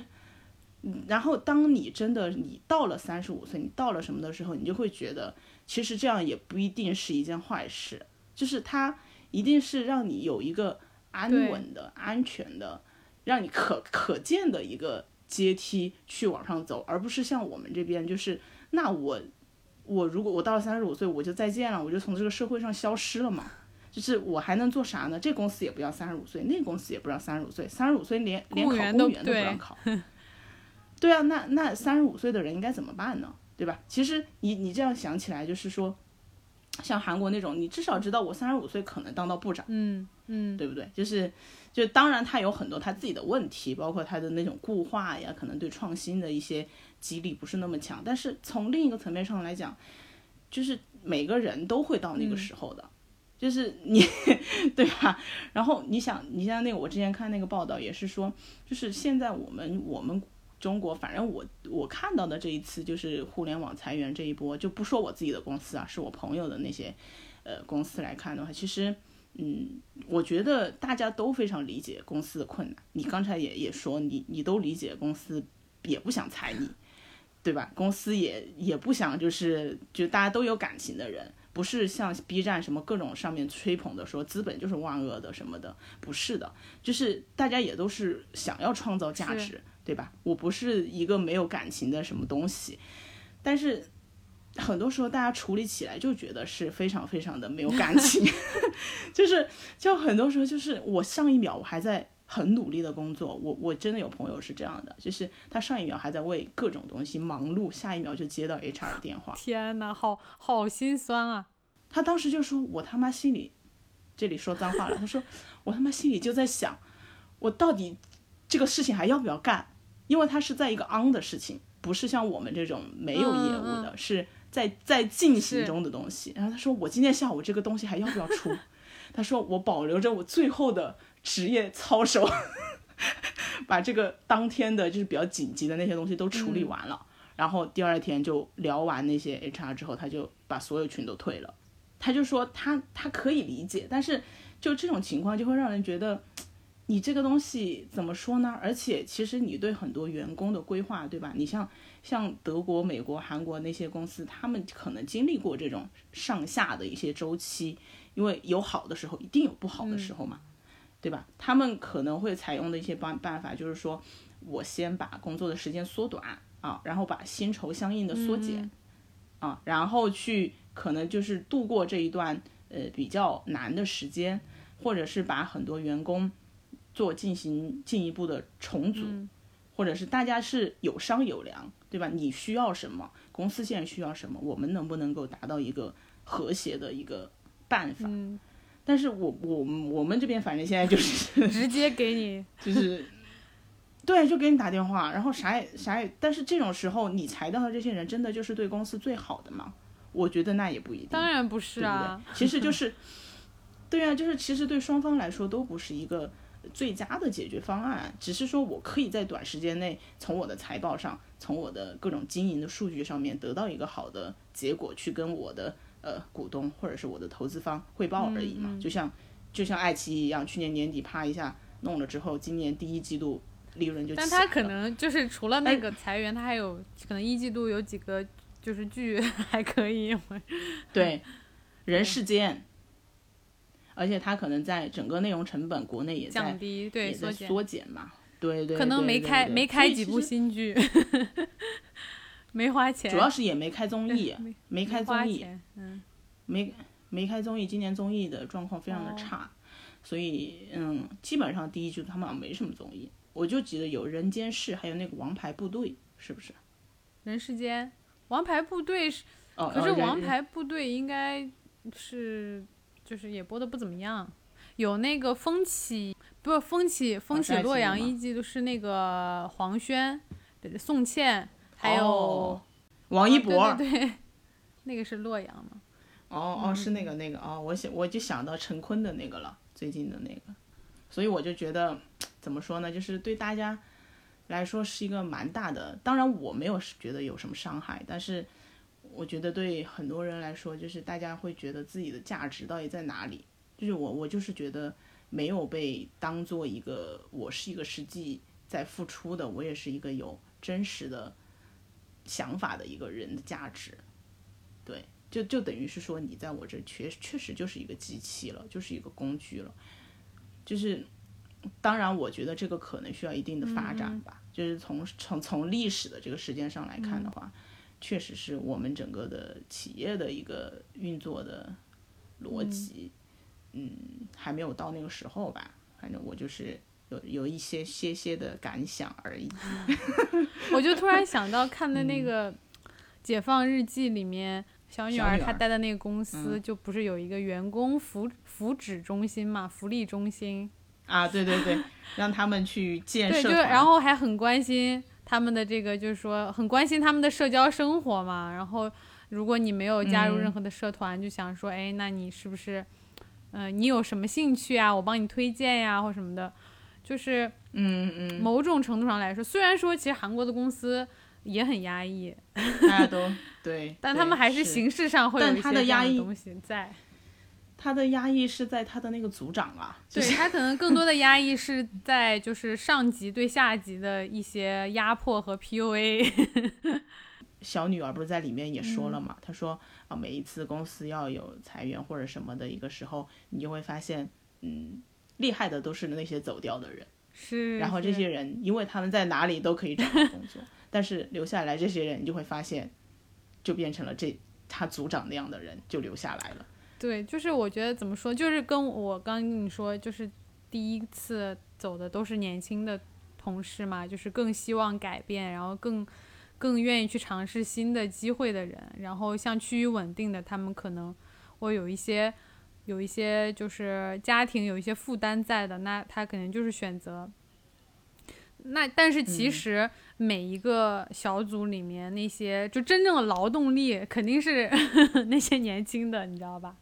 嗯然后当你真的你到了三十五岁，你到了什么的时候，你就会觉得，其实这样也不一定是一件坏事，就是它一定是让你有一个安稳的、安全的，让你可可见的一个阶梯去往上走，而不是像我们这边，就是那我我如果我到了三十五岁，我就再见了，我就从这个社会上消失了嘛。就是我还能做啥呢？这公司也不要三十五岁，那公司也不要三十五岁，三十五岁连连考公务员都不让考。对啊，那那三十五岁的人应该怎么办呢？对吧？其实你你这样想起来，就是说，像韩国那种，你至少知道我三十五岁可能当到部长，嗯嗯，对不对？就是就当然他有很多他自己的问题，包括他的那种固化呀，可能对创新的一些激励不是那么强。但是从另一个层面上来讲，就是每个人都会到那个时候的。就是你，对吧？然后你想，你像那个我之前看那个报道也是说，就是现在我们我们中国，反正我我看到的这一次就是互联网裁员这一波，就不说我自己的公司啊，是我朋友的那些呃公司来看的话，其实嗯，我觉得大家都非常理解公司的困难。你刚才也也说，你你都理解公司也不想裁你，对吧？公司也也不想就是就大家都有感情的人。不是像 B 站什么各种上面吹捧的说资本就是万恶的什么的，不是的，就是大家也都是想要创造价值，对吧？我不是一个没有感情的什么东西，但是很多时候大家处理起来就觉得是非常非常的没有感情，就是就很多时候就是我上一秒我还在很努力的工作，我我真的有朋友是这样的，就是他上一秒还在为各种东西忙碌，下一秒就接到 HR 的 电话，天呐，好好心酸啊！他当时就说：“我他妈心里，这里说脏话了。”他说：“我他妈心里就在想，我到底这个事情还要不要干？因为他是在一个 on 的事情，不是像我们这种没有业务的，嗯是在在进行中的东西。”然后他说：“我今天下午这个东西还要不要出？” 他说：“我保留着我最后的职业操守，把这个当天的就是比较紧急的那些东西都处理完了。然后第二天就聊完那些 HR 之后，他就把所有群都退了。他就说他他可以理解，但是就这种情况就会让人觉得，你这个东西怎么说呢？而且其实你对很多员工的规划，对吧？你像像德国、美国、韩国那些公司，他们可能经历过这种上下的一些周期，因为有好的时候，一定有不好的时候嘛，对吧？他们可能会采用的一些办办法就是说，我先把工作的时间缩短啊，然后把薪酬相应的缩减。啊，然后去可能就是度过这一段呃比较难的时间，或者是把很多员工做进行进一步的重组，或者是大家是有商有量，对吧？你需要什么，公司现在需要什么，我们能不能够达到一个和谐的一个办法？嗯，但是我我我们这边反正现在就是 直接给你，就是。对，就给你打电话，然后啥也啥也，但是这种时候你裁掉的这些人，真的就是对公司最好的吗？我觉得那也不一定。当然不是对不啊，对？其实就 是，对啊，就是其实对双方来说都不是一个最佳的解决方案，只是说我可以在短时间内从我的财报上，从我的各种经营的数据上面得到一个好的结果，去跟我的呃股东或者是我的投资方汇报而已嘛。就像就像爱奇艺一样，去年年底啪一下弄了之后，今年第一季度利润就。但他可能就是除了那个裁员，他还有可能一季度有几个就是剧 还可以。对，人世间。而且它可能在整个内容成本，国内也在降低，对，也在缩缩减嘛，对对。可能没开没开几部新，新剧，没花钱。主要是也没开综艺，没开综艺，嗯，没没开综艺，今年综艺的状况非常的差，所以嗯，基本上第一季度他们好像没什么综艺，我就记得有《人间世》，还有那个《王牌部队》，是不是？人世间，《王牌部队》是，哦，可是《王牌部队》应该是。就是也播的不怎么样，有那个风起，不是风起，风起洛阳一季都是那个黄轩、宋茜，还有王一博，对对对，那个是洛阳吗？哦哦，是那个那个哦，我想我就想到陈坤的那个了，最近的那个，所以我就觉得怎么说呢，就是对大家来说是一个蛮大的，当然我没有觉得有什么伤害，但是。我觉得对很多人来说，就是大家会觉得自己的价值到底在哪里？就是我，我就是觉得没有被当做一个，我是一个实际在付出的，我也是一个有真实的想法的一个人的价值。对，就就等于是说，你在我这确确实就是一个机器了，就是一个工具了。就是，当然，我觉得这个可能需要一定的发展吧。就是从从从历史的这个时间上来看的话。确实是我们整个的企业的一个运作的逻辑，嗯，还没有到那个时候吧。反正我就是有有一些些些的感想而已。我就突然想到看的那个《解放日记》里面，小女儿她待的那个公司，就不是有一个员工福福祉中心嘛，福利中心。啊，对对对，让他们去 建设。对，就然后还很关心。他们的这个就是说很关心他们的社交生活嘛，然后如果你没有加入任何的社团，就想说，哎，那你是不是，嗯，你有什么兴趣啊？我帮你推荐呀，或什么的，就是，嗯嗯，某种程度上来说，虽然说其实韩国的公司也很压抑，大家都对，但他们还是形式上会有一些压抑东西在。他的压抑是在他的那个组长啊，对他可能更多的压抑是在就是上级对下级的一些压迫和 PUA。小女儿不是在里面也说了嘛？她说啊，每一次公司要有裁员或者什么的一个时候，你就会发现，嗯，厉害的都是那些走掉的人，是。然后这些人，因为他们在哪里都可以找到工作，但是留下来这些人，你就会发现，就变成了这他组长那样的人就留下来了。对，就是我觉得怎么说，就是跟我刚跟你说，就是第一次走的都是年轻的同事嘛，就是更希望改变，然后更更愿意去尝试新的机会的人。然后像趋于稳定的，他们可能会有一些有一些就是家庭有一些负担在的，那他可能就是选择。那但是其实每一个小组里面那些就真正的劳动力肯定是 那些年轻的，你知道吧？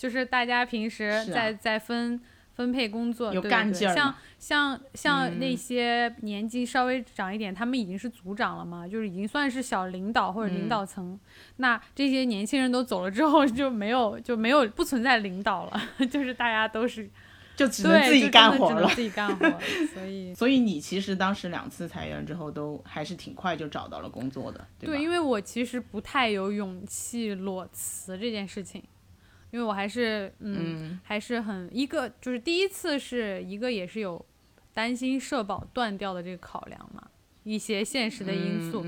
就是大家平时在在分分配工作，有干劲儿。像像像那些年纪稍微长一点，他们已经是组长了嘛，就是已经算是小领导或者领导层。那这些年轻人都走了之后，就没有就没有不存在领导了，就是大家都是 就只能自己干活了，自己干活。所以 所以你其实当时两次裁员之后，都还是挺快就找到了工作的，对对，因为我其实不太有勇气裸辞这件事情。因为我还是嗯，还是很一个就是第一次是一个也是有担心社保断掉的这个考量嘛，一些现实的因素，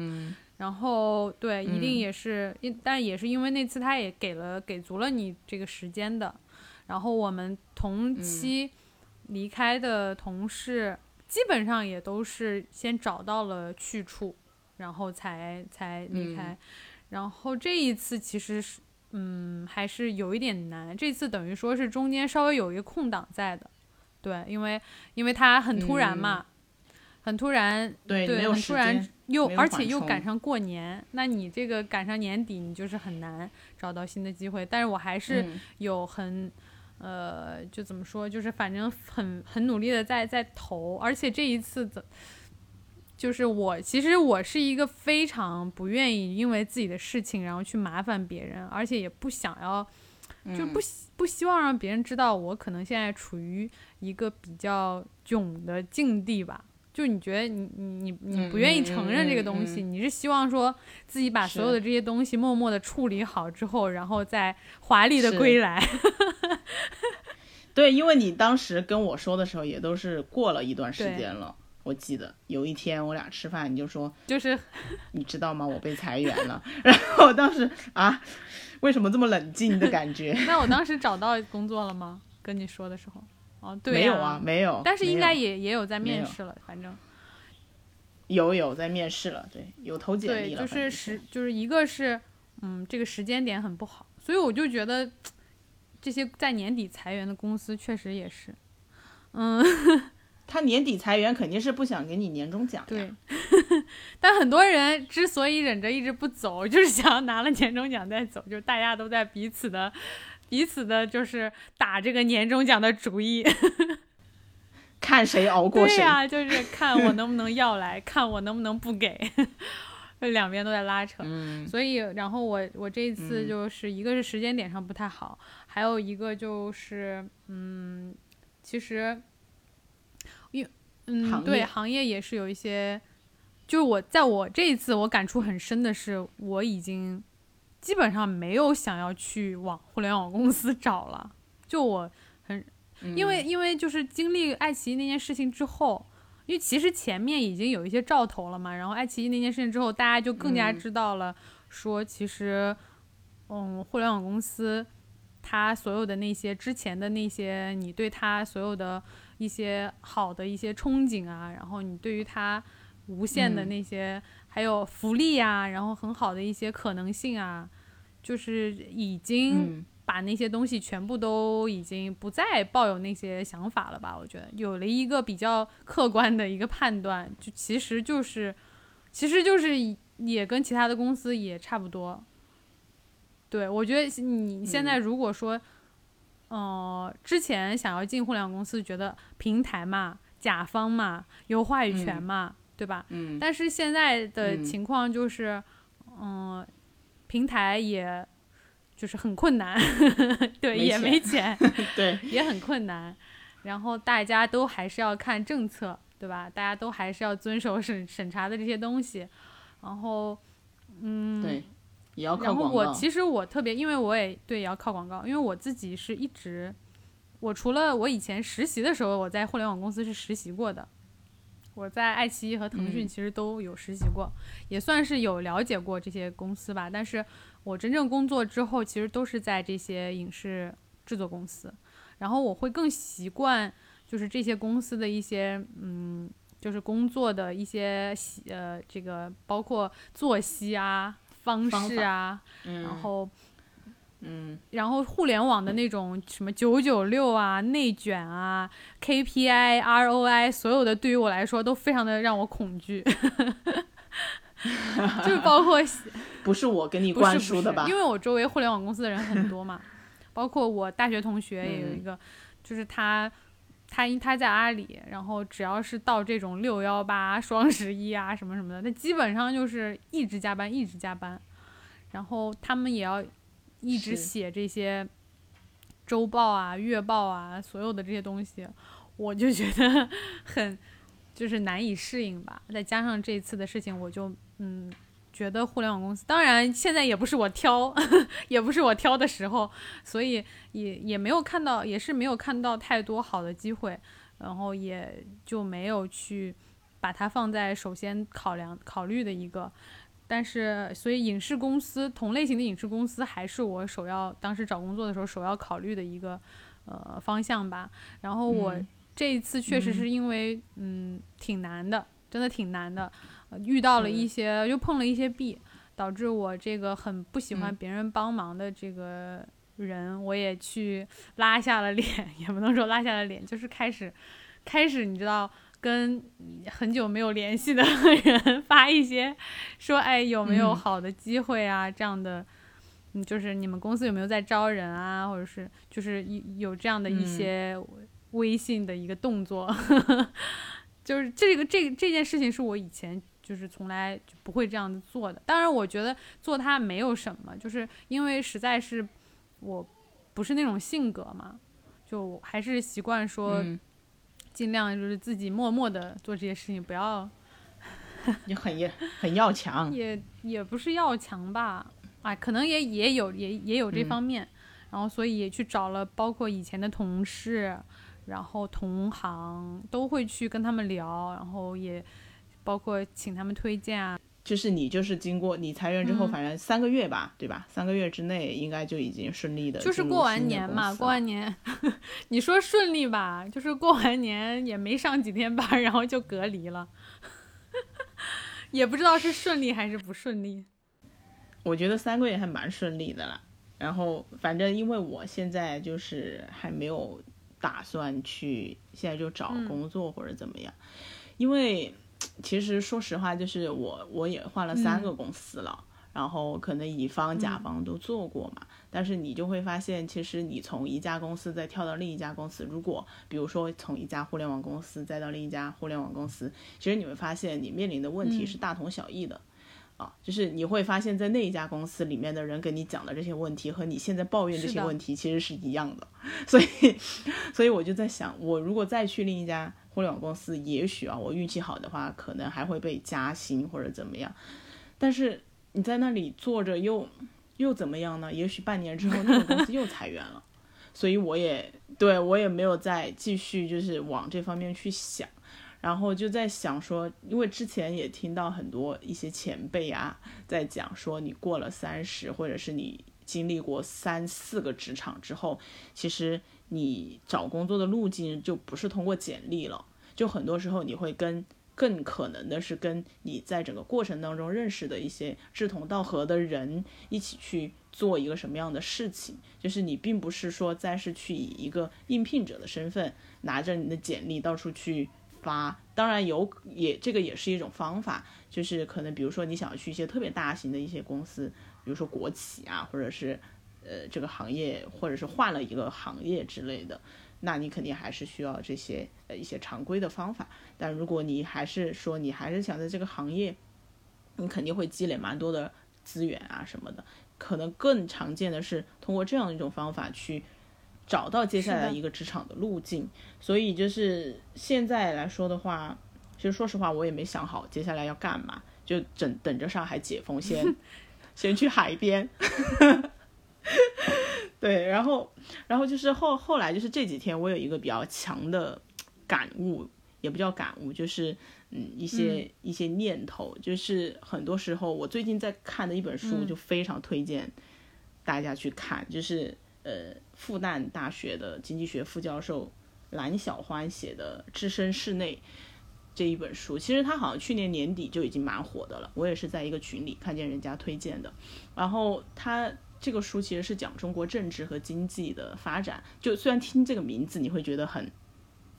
然后对，一定也是，但也是因为那次他也给了给足了你这个时间的，然后我们同期离开的同事基本上也都是先找到了去处，然后才才离开，然后这一次其实是。嗯，还是有一点难。这次等于说是中间稍微有一个空档在的，对，因为因为它很突然嘛，很突然，对，很突然又而且又赶上过年，那你这个赶上年底，你就是很难找到新的机会。但是我还是有很呃，就怎么说，就是反正很很努力的在在投，而且这一次的，就是我其实我是一个非常不愿意因为自己的事情然后去麻烦别人，而且也不想要，就不希不希望让别人知道我可能现在处于一个比较囧的境地吧。就你觉得你你你你不愿意承认这个东西，你是希望说自己把所有的这些东西默默的处理好之后，然后再华丽的归来。对，因为你当时跟我说的时候，也都是过了一段时间了。我记得有一天我俩吃饭，你就说，就是 你知道吗？我被裁员了。然后我当时啊，为什么这么冷静的感觉？那我当时找到工作了吗？跟你说的时候。哦，对，没有啊，没有，但是应该也也有在面试了，反正有有在面试了，对，有投简历了。对，就是时，就是一个是，嗯，这个时间点很不好，所以我就觉得这些在年底裁员的公司确实也是，嗯，他年底裁员肯定是不想给你年终奖对，但很多人之所以忍着一直不走，就是想要拿了年终奖再走，就是大家都在彼此的。彼此的就是打这个年终奖的主意，看谁熬过谁。对呀，就是 看我能不能要来，看我能不能不给，两边都在拉扯。嗯。所以，然后我我这一次就是一个是时间点上不太好，还有一个就是嗯，其实，因嗯对行业也是有一些，就是我在我这一次我感触很深的是，我已经。基本上没有想要去往互联网公司找了，就我很，因为因为就是经历爱奇艺那件事情之后，因为其实前面已经有一些兆头了嘛，然后爱奇艺那件事情之后，大家就更加知道了，说其实，嗯，互联网公司，它所有的那些之前的那些，你对它所有的一些好的一些憧憬啊，然后你对于它无限的那些。还有福利呀，然后很好的一些可能性啊，就是已经把那些东西全部都已经不再抱有那些想法了吧？我觉得有了一个比较客观的一个判断，就其实就是，其实就是也跟其他的公司也差不多。对，我觉得你现在如果说，呃，之前想要进互联网公司，觉得平台嘛，甲方嘛，有话语权嘛。对吧？嗯，但是现在的情况就是，嗯，平台也就是很困难，对，也没钱，对，也很困难。然后大家都还是要看政策，对吧？大家都还是要遵守审审查的这些东西。然后，嗯，对，也要靠然后我其实我特别，因为我也对也要靠广告，因为我自己是一直，我除了我以前实习的时候，我在互联网公司是实习过的。我在爱奇艺和腾讯其实都有实习过，也算是有了解过这些公司吧。但是我真正工作之后，其实都是在这些影视制作公司。然后我会更习惯，就是这些公司的一些，嗯，就是工作的一些，呃，这个包括作息啊、方式啊，然后。嗯，然后互联网的那种什么九九六啊、内卷啊、KPI、ROI，所有的对于我来说都非常的让我恐惧 就是包括 不是我给你灌输的吧？因为我周围互联网公司的人很多嘛，包括我大学同学也有一个，就是他他他在阿里，然后只要是到这种六幺八、双十一啊什么什么的，那基本上就是一直加班，一直加班，然后他们也要。一直写这些周报啊、月报啊，所有的这些东西，我就觉得很就是难以适应吧。再加上这次的事情，我就嗯觉得互联网公司，当然现在也不是我挑，也不是我挑的时候，所以也也没有看到，也是没有看到太多好的机会，然后也就没有去把它放在首先考量考虑的一个。但是，所以影视公司同类型的影视公司还是我首要当时找工作的时候首要考虑的一个呃方向吧。然后我这一次确实是因为嗯挺难的，真的挺难的，遇到了一些又碰了一些壁，导致我这个很不喜欢别人帮忙的这个人，我也去拉下了脸，也不能说拉下了脸，就是开始开始你知道。跟很久没有联系的人 发一些，说哎有没有好的机会啊这样的，嗯，就是你们公司有没有在招人啊，或者是就是有有这样的一些微信的一个动作，就是这个这这件事情是我以前就是从来就不会这样子做的。当然，我觉得做它没有什么，就是因为实在是我不是那种性格嘛，就还是习惯说嗯。尽量就是自己默默的做这些事情，不要 你很也很要强，也也不是要强吧，哎，可能也也有也也有这嗯。方面，然后所以也去找了包括以前的同事，然后同行都会去跟他们聊，然后也包括请他们推荐啊，就是你就是经过你裁员之后，嗯反正三个月吧，对吧？三个月之内应该就已经顺利的就是过完年嘛，过完年，你说顺利吧，就是过完年也没上几天班，然后就隔离了，也不知道是顺利还是不顺利。我觉得三个月还蛮顺利的啦。然后反正因为我现在就是还没有打算去现在就找嗯工作或者怎么样，因为其实说实话，就是我我也换了三个公司了。然后可能乙方、甲方都做过嘛，但是你就会发现，其实你从一家公司再跳到另一家公司，如果比如说从一家互联网公司再到另一家互联网公司，其实你会发现你面临的问题是大同小异的。啊，就是你会发现在那一家公司里面的人跟你讲的这些问题，和你现在抱怨这些问题其实是一样的，所以，所以我就在想，我如果再去另一家互联网公司，也许啊，我运气好的话，可能还会被加薪或者怎么样，但是你在那里坐着又又怎么样呢？也许半年之后那个公司又裁员了，所以我也对我也没有再继续就是往这方面去想。然后就在想说，因为之前也听到很多一些前辈啊，在讲说，你过了三十，或者是你经历过三四个职场之后，其实你找工作的路径就不是通过简历了，就很多时候你会跟更可能的是跟你在整个过程当中认识的一些志同道合的人一起去做一个什么样的事情，就是你并不是说再是去以一个应聘者的身份拿着你的简历到处去。发，当然有也这个也是一种方法，就是可能比如说你想要去一些特别大型的一些公司，比如说国企啊，或者是呃这个行业，或者是换了一个行业之类的，那你肯定还是需要这些呃一些常规的方法。但如果你还是说你还是想在这个行业，你肯定会积累蛮多的资源啊什么的，可能更常见的是通过这样一种方法去。找到接下来一个职场的路径，所以就是现在来说的话，其实说实话，我也没想好接下来要干嘛，就等等着上海解封先，先去海边。对，然后，然后就是后后来就是这几天，我有一个比较强的感悟，也不叫感悟，就是嗯一些、一些念头，就是很多时候我最近在看的一本书，就非常推荐大家去看，就是呃。复旦大学的经济学副教授蓝小欢写的《置身事内》这一本书，其实他好像去年年底就已经蛮火的了。我也是在一个群里看见人家推荐的。然后他这个书其实是讲中国政治和经济的发展，就虽然听这个名字你会觉得很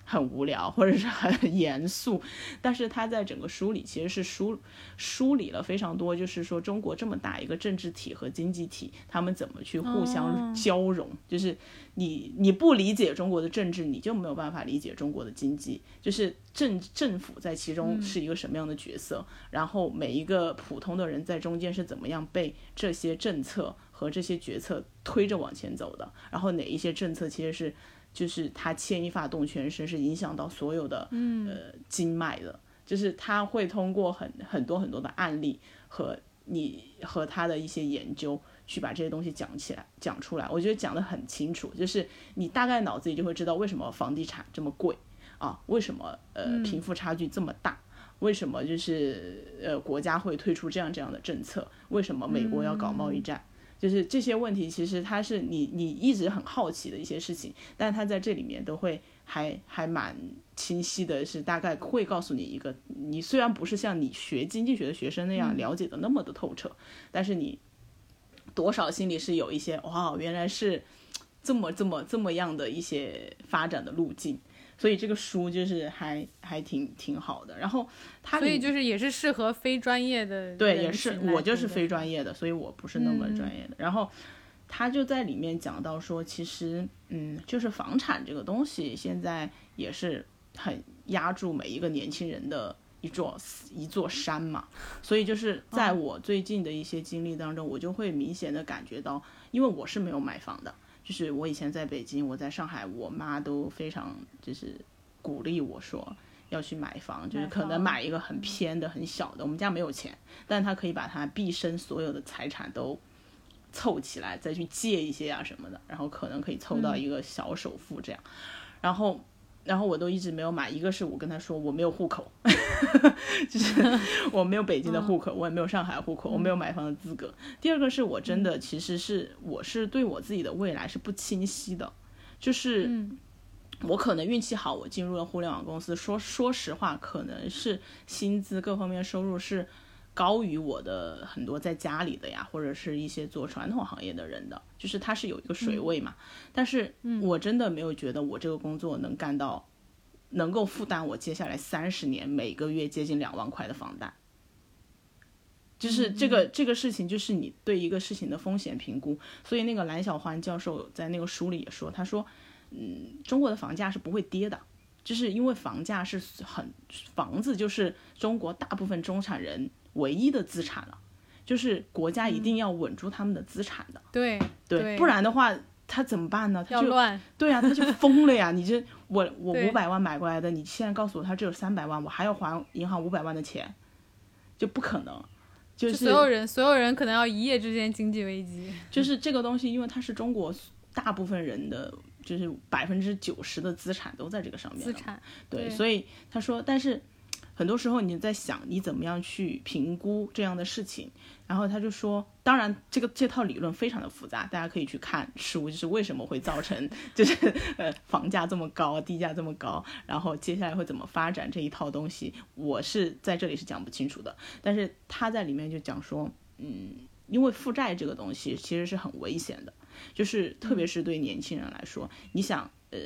很无聊或者是 很严肃，但是他在整个书里其实是梳梳理了非常多，就是说中国这么大一个政治体和经济体，他们怎么去互相交融。就是你你不理解中国的政治，你就没有办法理解中国的经济。就是政政府在其中是一个什么样的角色，然后每一个普通的人在中间是怎么样被这些政策和这些决策推着往前走的，然后哪一些政策其实是。就是它牵一发动全身，是影响到所有的呃经脉的。就是他会通过很很多很多的案例和你和他的一些研究，去把这些东西讲起来讲出来。我觉得讲得很清楚，就是你大概脑子里就会知道为什么房地产这么贵啊，为什么呃贫富差距这么大，为什么就是呃国家会推出这样这样的政策，为什么美国要搞贸易战。就是这些问题，其实它是你你一直很好奇的一些事情，但是它在这里面都会还还蛮清晰的，是大概会告诉你一个，你虽然不是像你学经济学的学生那样了解的那么的透彻，但是你多少心里是有一些哇，原来是这么这么这么样的一些发展的路径，所以这个书就是还还挺挺好的。然后它里所以就是也是适合非专业的对，也是我就是非专业的，所以我不是那么嗯专业的。然后他就在里面讲到说，其实嗯，就是房产这个东西现在也是很压住每一个年轻人的一座一座山嘛。所以就是在哦我最近的一些经历当中，我就会明显的感觉到，因为我是没有买房的，就是我以前在北京，我在上海，我妈都非常就是鼓励我说。要去买房，就是可能买一个很偏的、很小的。我们家没有钱，但她可以把她毕生所有的财产都凑起来，再去借一些啊什么的，然后可能可以凑到一个小首付这样。然后，然后我都一直没有买。一个是我跟他说我没有户口，就是我没有北京的户口，我也没有上海户口，我没有买房的资格。第二个是我真的其实是我是对我自己的未来是不清晰的，就是。嗯我可能运气好，我进入了互联网公司。说说实话，可能是薪资各方面收入是高于我的很多在家里的呀，或者是一些做传统行业的人的，就是他是有一个水位嘛。但是我真的没有觉得我这个工作能干到能够负担我接下来三十年每个月接近两万块的房贷。就是这个这个事情，就是你对一个事情的风险评估。所以那个蓝小欢教授在那个书里也说，他说。嗯，中国的房价是不会跌的，就是因为房价是很房子就是中国大部分中产人唯一的资产了，就是国家一定要稳住他们的资产的，对对不然的话他怎么办呢？他就要乱，对啊，他就疯了呀！你这我 我五百万买过来的，你现在告诉我他只有三百万，我还要还银行五百万的钱，就不可能。就就是所有人所有人可能要一夜之间经济危机。就是这个东西，因为它是中国大部分人的，就是百分之九十的资产都在这个上面。资产对，对所以他说，但是很多时候你在想你怎么样去评估这样的事情，然后他就说，当然这个这套理论非常的复杂，大家可以去看书，就是为什么会造成就是 呃房价这么高，地价这么高，然后接下来会怎么发展这一套东西，我是在这里是讲不清楚的，但是他在里面就讲说，嗯，因为负债这个东西其实是很危险的。就是特别是对年轻人来说，你想，呃，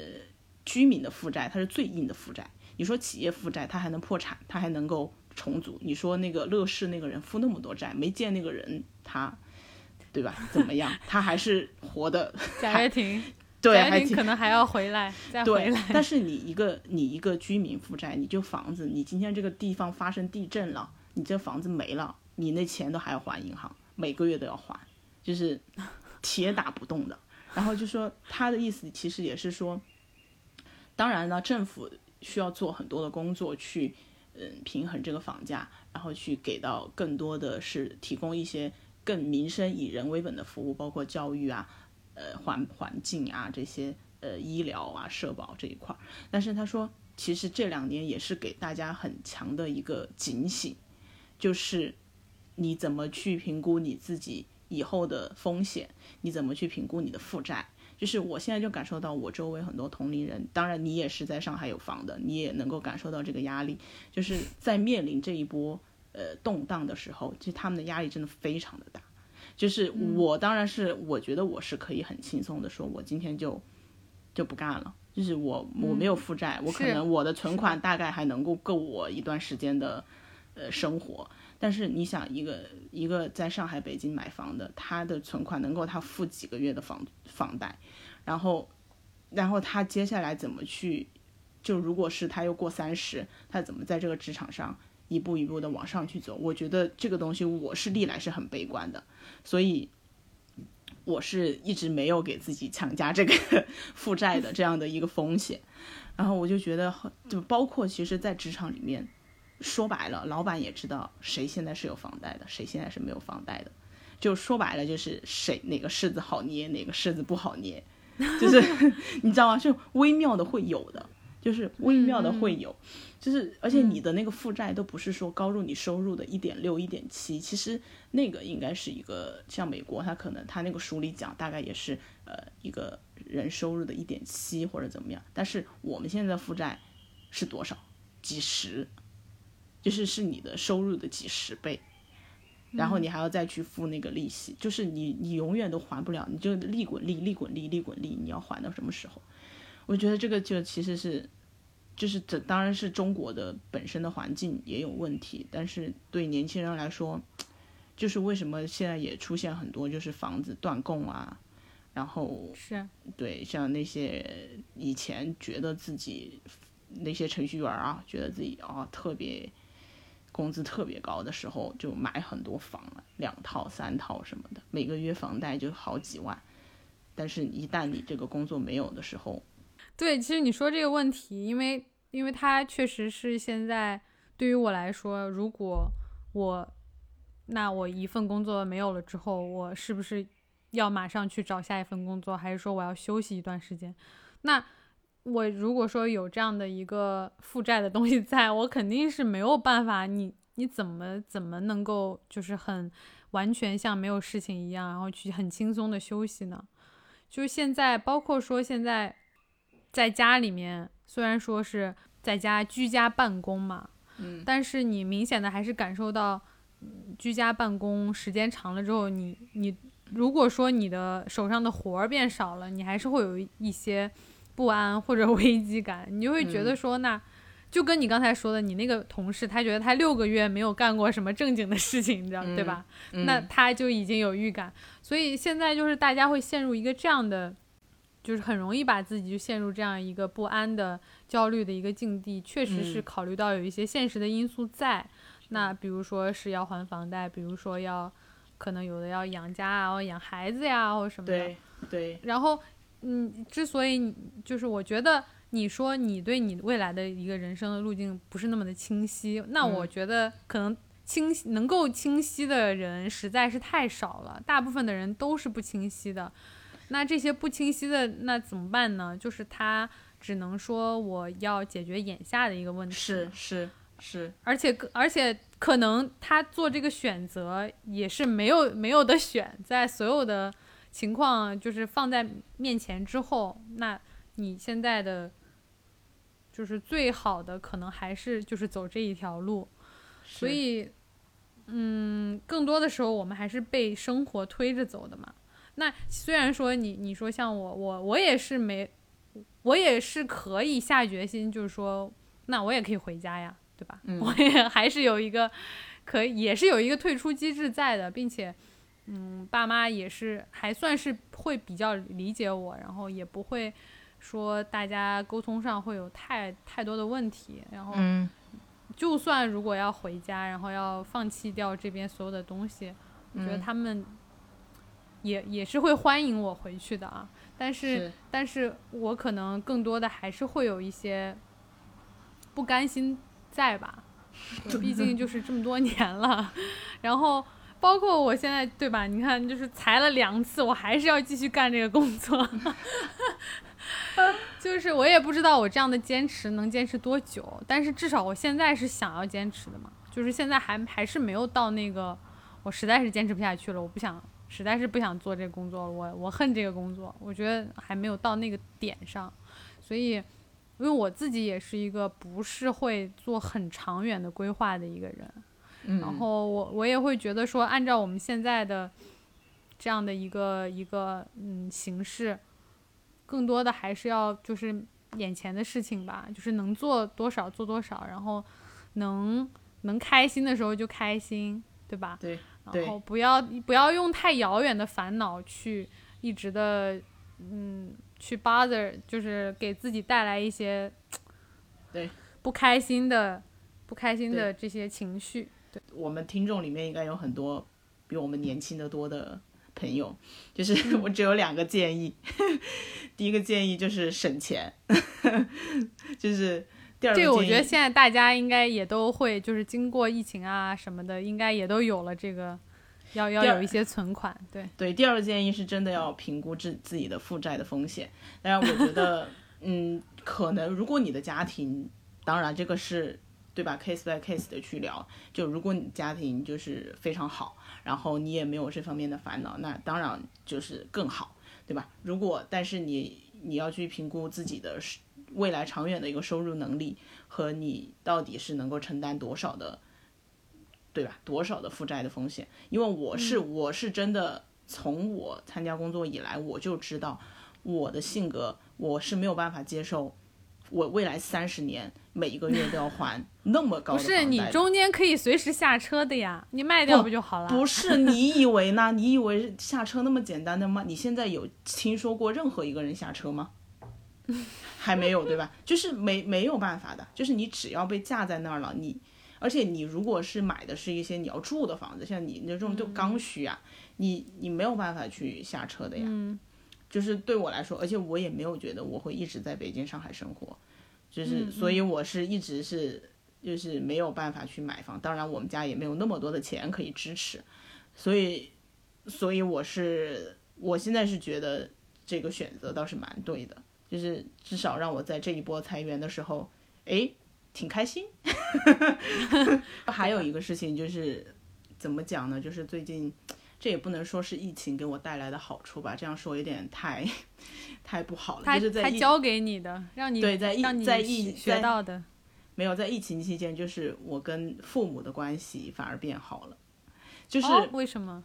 居民的负债它是最硬的负债。你说企业负债，他还能破产，他还能够重组。你说那个乐视那个人负那么多债，没见那个人他，对吧？怎么样？他还是活的，贾跃亭，对，还挺可能还要回来，再回对来。。但是你一个你一个居民负债，你就房子，你今天这个地方发生地震了，你这房子没了，你那钱都还要还银行，每个月都要还，就是铁打不动的。然后就说他的意思其实也是说，当然呢，政府需要做很多的工作去，嗯，平衡这个房价，然后去给到更多的是提供一些更民生以人为本的服务，包括教育啊，呃，环环境啊这些，呃，医疗啊、社保这一块儿。但是他说，其实这两年也是给大家很强的一个警醒，就是你怎么去评估你自己以后的风险，你怎么去评估你的负债。就是我现在就感受到我周围很多同龄人，当然你也是在上海有房的，你也能够感受到这个压力，就是在面临这一波呃动荡的时候，其实他们的压力真的非常的大。就是我当然是我觉得我是可以很轻松的说，我今天就就不干了。就是我我没有负债，我可能我的存款大概还能够够我一段时间的呃生活。但是你想，一个一个在上海、北京买房的，他的存款能够他付几个月的房房贷，然后，然后他接下来怎么去？就如果是他又过三十，他怎么在这个职场上一步一步的往上去走？我觉得这个东西我是历来是很悲观的，所以我是一直没有给自己强加这个 负债的这样的一个风险。然后我就觉得，就包括其实，在职场里面。说白了，老板也知道谁现在是有房贷的，谁现在是没有房贷的。就说白了，就是谁哪个柿子好捏，哪个柿子不好捏，就是 你知道吗？就微妙的会有的，就是微妙的会有，就是而且你的那个负债都不是说高入你收入的一点六、一点七，其实那个应该是一个像美国，他可能他那个书里讲大概也是呃一个人收入的一点七或者怎么样，但是我们现在的负债是多少？几十。就是是你的收入的几十倍，然后你还要再去付那个利息，就是你你永远都还不了，你就利滚利，利滚利，利滚利，你要还到什么时候？我觉得这个就其实是就是这当然是中国的本身的环境也有问题，但是对年轻人来说，就是为什么现在也出现很多就是房子断供啊，然后是对像那些以前觉得自己那些程序员啊，觉得自己啊特别工资特别高的时候，就买很多房了，两套三套什么的，每个月房贷就好几万，但是一旦你这个工作没有的时候，对，其实你说这个问题，因为因为它确实是现在对于我来说，如果我那我一份工作没有了之后，我是不是要马上去找下一份工作，还是说我要休息一段时间？那我如果说有这样的一个负债的东西在，我肯定是没有办法，你你怎么怎么能够就是很完全像没有事情一样，然后去很轻松的休息呢？就是现在，包括说现在在家里面，虽然说是在家居家办公嘛，嗯，但是你明显的还是感受到，嗯居家办公时间长了之后，你你如果说你的手上的活儿变少了，你还是会有一些不安或者危机感，你就会觉得说那。就跟你刚才说的，你那个同事，他觉得他六个月没有干过什么正经的事情，你知道、对吧？嗯那他就已经有预感，所以现在就是大家会陷入一个这样的，就是很容易把自己就陷入这样一个不安的、焦虑的一个境地。确实是嗯考虑到有一些现实的因素在，那比如说是要还房贷，比如说要可能有的要养家啊，或养孩子呀，或什么的。对对，然后，嗯，之所以就是我觉得你说你对你未来的一个人生的路径不是那么的清晰，那我嗯觉得可能清晰能够清晰的人实在是太少了，大部分的人都是不清晰的。那这些不清晰的，那怎么办呢？就是他只能说我要解决眼下的一个问题，是是是，而且而且可能他做这个选择也是没有没有的选，在所有的情况就是放在面前之后，那你现在的就是最好的可能还是就是走这一条路，所以嗯，更多的时候我们还是被生活推着走的嘛。那虽然说你你说像我我我也是没，我也是可以下决心，就是说那我也可以回家呀，对吧？嗯我也还是有一个可以，也是有一个退出机制在的，并且，嗯，爸妈也是还算是会比较理解我，然后也不会说大家沟通上会有太太多的问题，然后嗯。就算如果要回家，然后要放弃掉这边所有的东西，我觉得嗯。他们也也是会欢迎我回去的啊，但是是。但是我可能更多的还是会有一些不甘心在吧，毕竟就是这么多年了，然后包括我现在对吧？你看，就是裁了两次，我还是要继续干这个工作，就是我也不知道我这样的坚持能坚持多久，但是至少我现在是想要坚持的嘛，就是现在还还是没有到那个我实在是坚持不下去了，我不想。实在是不想做这个工作了，我我恨这个工作，我觉得还没有到那个点上，所以，因为我自己也是一个不是会做很长远的规划的一个人，嗯，然后我我也会觉得说，按照我们现在的这样的一个一个嗯形式，更多的还是要就是眼前的事情吧，就是能做多少做多少，然后能能开心的时候就开心，对吧？对对然后不要不要用太遥远的烦恼去一直的嗯去 bother，就是给自己带来一些对不开心的不开心的这些情绪。对，我们听众里面应该有很多比我们年轻的多的朋友，就是 我只有两个建议。第一个建议就是省钱，就是第二个建议，这个我觉得现在大家应该也都会，就是经过疫情啊什么的，应该也都有了这个，要要有一些存款。对，对，第二个建议是真的要评估自自己的负债的风险。当然，我觉得，嗯，可能如果你的家庭，当然这个是对吧，case by case 的去聊。就如果你家庭就是非常好，然后你也没有这方面的烦恼，那当然就是更好，对吧？如果但是你你要去评估自己的是未来长远的一个收入能力和你到底是能够承担多少的，对吧？多少的负债的风险？因为我是、我是真的从我参加工作以来，我就知道我的性格我是没有办法接受我未来三十年每一个月都要还那么高不是你中间可以随时下车的呀，你卖掉不就好了？不是你以为呢？你以为下车那么简单的吗？你现在有听说过任何一个人下车吗？还没有，对吧？就是没没有办法的，就是你只要被架在那儿了，你而且你如果是买的是一些你要住的房子，像你那种就刚需啊，你你没有办法去下车的呀。嗯就是对我来说，而且我也没有觉得我会一直在北京、上海生活，就是嗯所以我是一直是就是没有办法去买房。当然，我们家也没有那么多的钱可以支持，所以所以我是我现在是觉得这个选择倒是蛮对的，就是至少让我在这一波裁员的时候，诶，挺开心。还有一个事情就是怎么讲呢？就是最近。这也不能说是疫情给我带来的好处吧，这样说有点太太不好了。他就是在疫他教给你的，让你对在疫在疫学到的。没有在疫情期间，就是我跟父母的关系反而变好了，就是哦，为什么？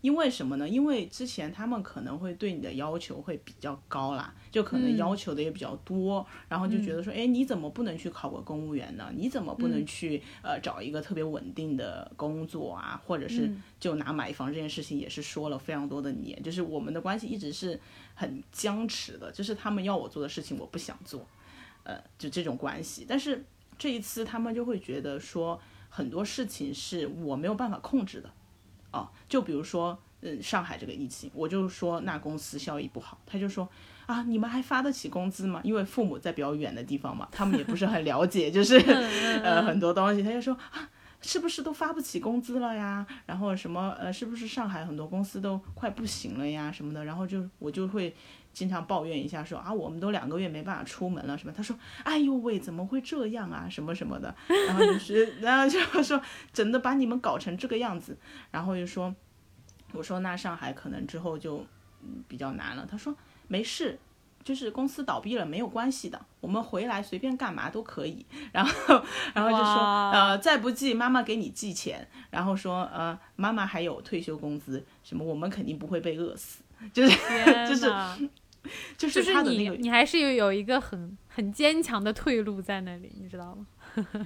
因为什么呢？因为之前他们可能会对你的要求会比较高啦，就可能要求的也比较多，然后就觉得说，哎、你怎么不能去考个公务员呢？你怎么不能去、呃找一个特别稳定的工作啊？或者是就拿买房这件事情也是说了非常多的年，就是我们的关系一直是很僵持的，就是他们要我做的事情我不想做，呃，就这种关系。但是这一次他们就会觉得说很多事情是我没有办法控制的。哦，就比如说，嗯，上海这个疫情，我就说那公司效益不好，他就说啊，你们还发得起工资吗？因为父母在比较远的地方嘛，他们也不是很了解，就 是呃很多东西，他就说啊，是不是都发不起工资了呀？然后什么呃，是不是上海很多公司都快不行了呀什么的？然后就我就会经常抱怨一下说啊，我们都两个月没办法出门了什么？他说，哎呦喂，怎么会这样啊？什么什么的，然后就是 然后就说真的把你们搞成这个样子，然后就说，我说那上海可能之后就嗯比较难了。他说没事。就是公司倒闭了没有关系的，我们回来随便干嘛都可以。然后，然后就说，呃，再不济妈妈给你寄钱，然后说，呃，妈妈还有退休工资，什么我们肯定不会被饿死。就是就是哪就 就是是他的那个你你还是有有一个很很坚强的退路在那里，你知道吗？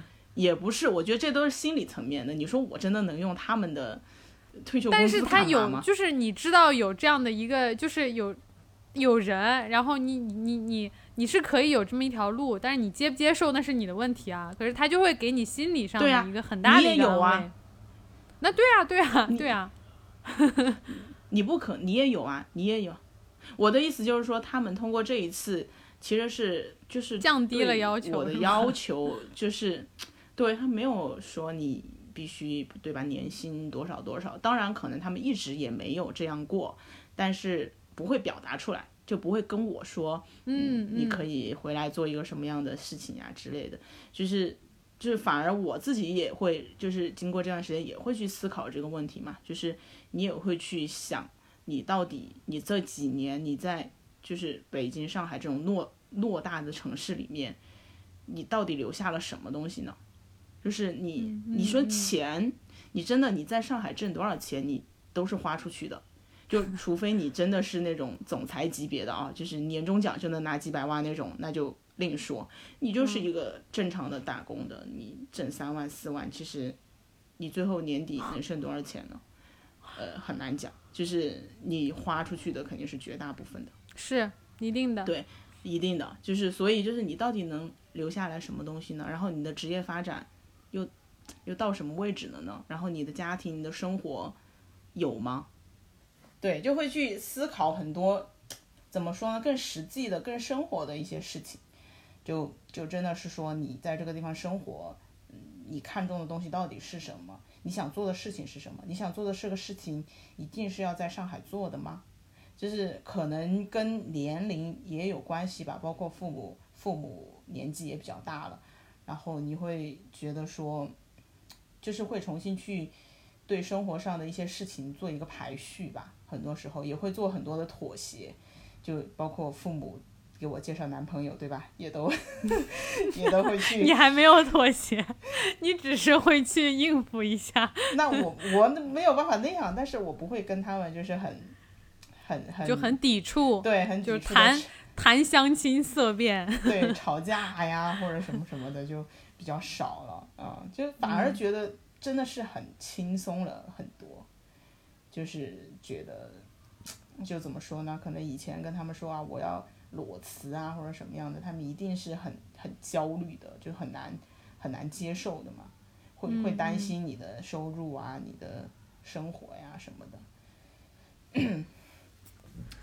也不是，我觉得这都是心理层面的。你说我真的能用他们的退休工资但是他有？就是你知道有这样的一个，就是有有人，然后你你你你是可以有这么一条路，但是你接不接受那是你的问题啊。可是他就会给你心理上的一个很大的安慰。那对啊，对啊，对啊，你不可，你也有啊，你也有。我的意思就是说，他们通过这一次，其实是就是降低了要求我的要 求就是，对他没有说你必须对吧，年薪多少多少。当然，可能他们一直也没有这样过，但是不会表达出来，就不会跟我说，嗯，你嗯可。以回来做一个什么样的事情啊之类的，就是就是反而我自己也会，就是经过这段时间也会去思考这个问题嘛，就是你也会去想，你到底你这几年你在就是北京、上海这种偌偌大的城市里面，你到底留下了什么东西呢？就是你你说钱，你真的你在上海挣多少钱，你都是花出去的。就除非你真的是那种总裁级别的啊，就是年终奖就能拿几百万那种，那就另说。你就是一个正常的打工的，你挣三万四万，其实你最后年底能剩多少钱呢？呃，很难讲。就是你花出去的肯定是绝大部分的，是一定的。对一定的。就是所以就是你到底能留下来什么东西呢？然后你的职业发展又又到什么位置了呢？然后你的家庭、你的生活有吗？对，就会去思考很多，怎么说呢？更实际的、更生活的一些事情。就就真的是说，你在这个地方生活，嗯，你看中的东西到底是什么？你想做的事情是什么？你想做的这个事情，一定是要在上海做的吗？就是可能跟年龄也有关系吧，包括父母父母年纪也比较大了，然后你会觉得说，就是会重新去对生活上的一些事情做一个排序吧，很多时候也会做很多的妥协，就包括父母给我介绍男朋友，对吧？也都也都会去你还没有妥协，你只是会去应付一下，那我我没有办法那样，但是我不会跟他们就是很很很就很抵触，对很就是抵触地谈谈相亲色变。对，吵架呀或者什么什么的就比较少了啊、就反而觉得真的是很轻松了很多，就是觉得就怎么说呢？可能以前跟他们说啊，我要裸辞啊或者什么样的，他们一定是很很焦虑的，就很难很难接受的嘛，会会担心你的收入啊、你的生活呀什么的。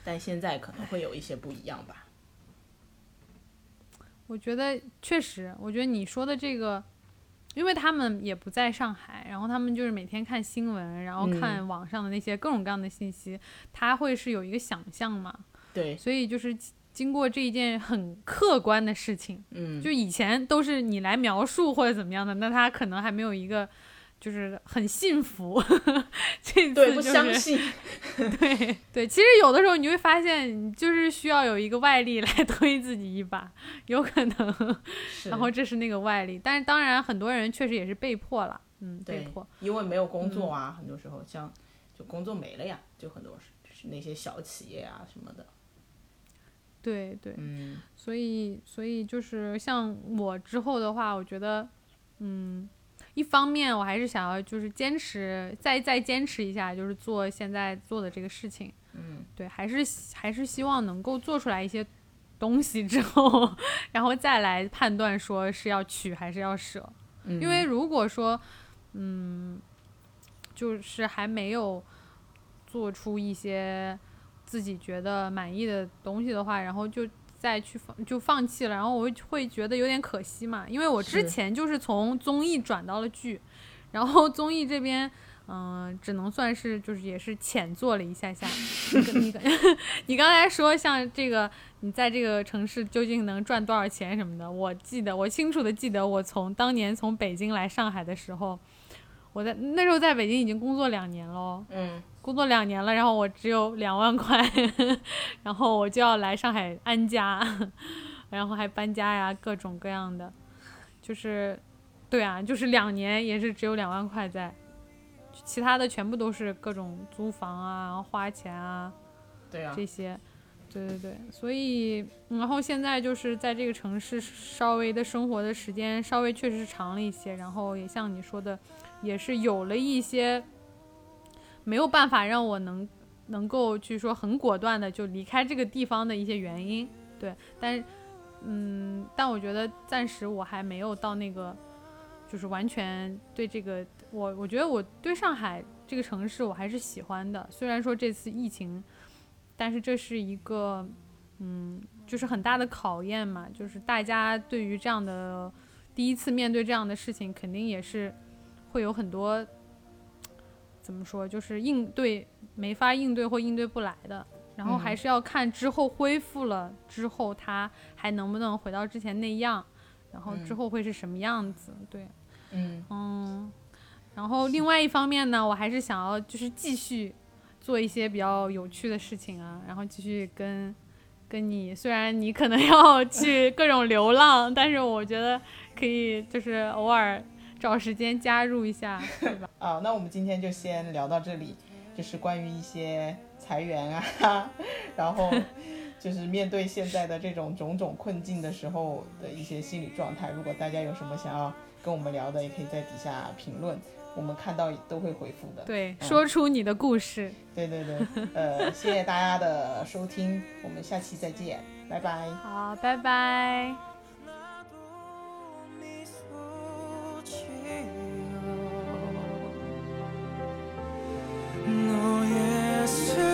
但现在可能会有一些不一样吧。我觉得确实，我觉得你说的这个，因为他们也不在上海，然后他们就是每天看新闻，然后看网上的那些各种各样的信息，他会是有一个想象嘛，对，所以就是经过这一件很客观的事情，嗯，就以前都是你来描述或者怎么样的，那他可能还没有一个就是很信服，这次对，不相信，对对，其实有的时候你会发现，你就是需要有一个外力来推自己一把，有可能，是。然后这是那个外力，但是当然很多人确实也是被迫了，嗯，被迫，，因为没有工作啊，很多时候像就工作没了呀，就很多是就是那些小企业啊什么的，对对，嗯。所以所以就是像我之后的话，我觉得，嗯，一方面我还是想要就是坚持再再坚持一下，就是做现在做的这个事情，嗯，对，还是还是希望能够做出来一些东西之后，然后再来判断说是要取还是要舍，嗯因为如果说，嗯，就是还没有做出一些自己觉得满意的东西的话，然后就再去放就放弃了，然后我会会觉得有点可惜嘛，因为我之前就是从综艺转到了剧，然后综艺这边。嗯，只能算是就是也是浅做了一下下。你你 你刚才说像这个，你在这个城市究竟能赚多少钱什么的？我记得我清楚的记得，我从当年从北京来上海的时候，我在那时候在北京已经工作两年喽，嗯工作两年了，然后我只有两万块，然后我就要来上海安家，然后还搬家呀，各种各样的，就是，对啊，就是两年也是只有两万块在，其他的全部都是各种租房啊、花钱啊对啊，这些。对对对，所以嗯然后现在就是在这个城市稍微的生活的时间稍微确实是长了一些，然后也像你说的，也是有了一些没有办法让我能能够去说很果断的就离开这个地方的一些原因。对，但嗯，但我觉得暂时我还没有到那个，就是完全对这个我我觉得我对上海这个城市我还是喜欢的，虽然说这次疫情。但是这是一个，嗯，就是很大的考验嘛，就是大家对于这样的第一次面对这样的事情，肯定也是会有很多怎么说，就是应对没法应对或应对不来的。然后还是要看之后恢复了之后，他还能不能回到之前那样，然后之后会是什么样子？对，嗯嗯，然后另外一方面呢，我还是想要就是继续做一些比较有趣的事情啊，然后继续跟跟你，虽然你可能要 去各种流浪，但是我觉得可以就是偶尔找时间加入一下，对吧？啊，那我们今天就先聊到这里，就是关于一些裁员啊，然后就是面对现在的这种种种困境的时候的一些心理状态。如果大家有什么想要跟我们聊的，也可以在底下评论，我们看到都会回复的。对，嗯说出你的故事，对对对，呃，谢谢大家的收听，我们下期再见，拜拜。好，拜拜。 너의 슬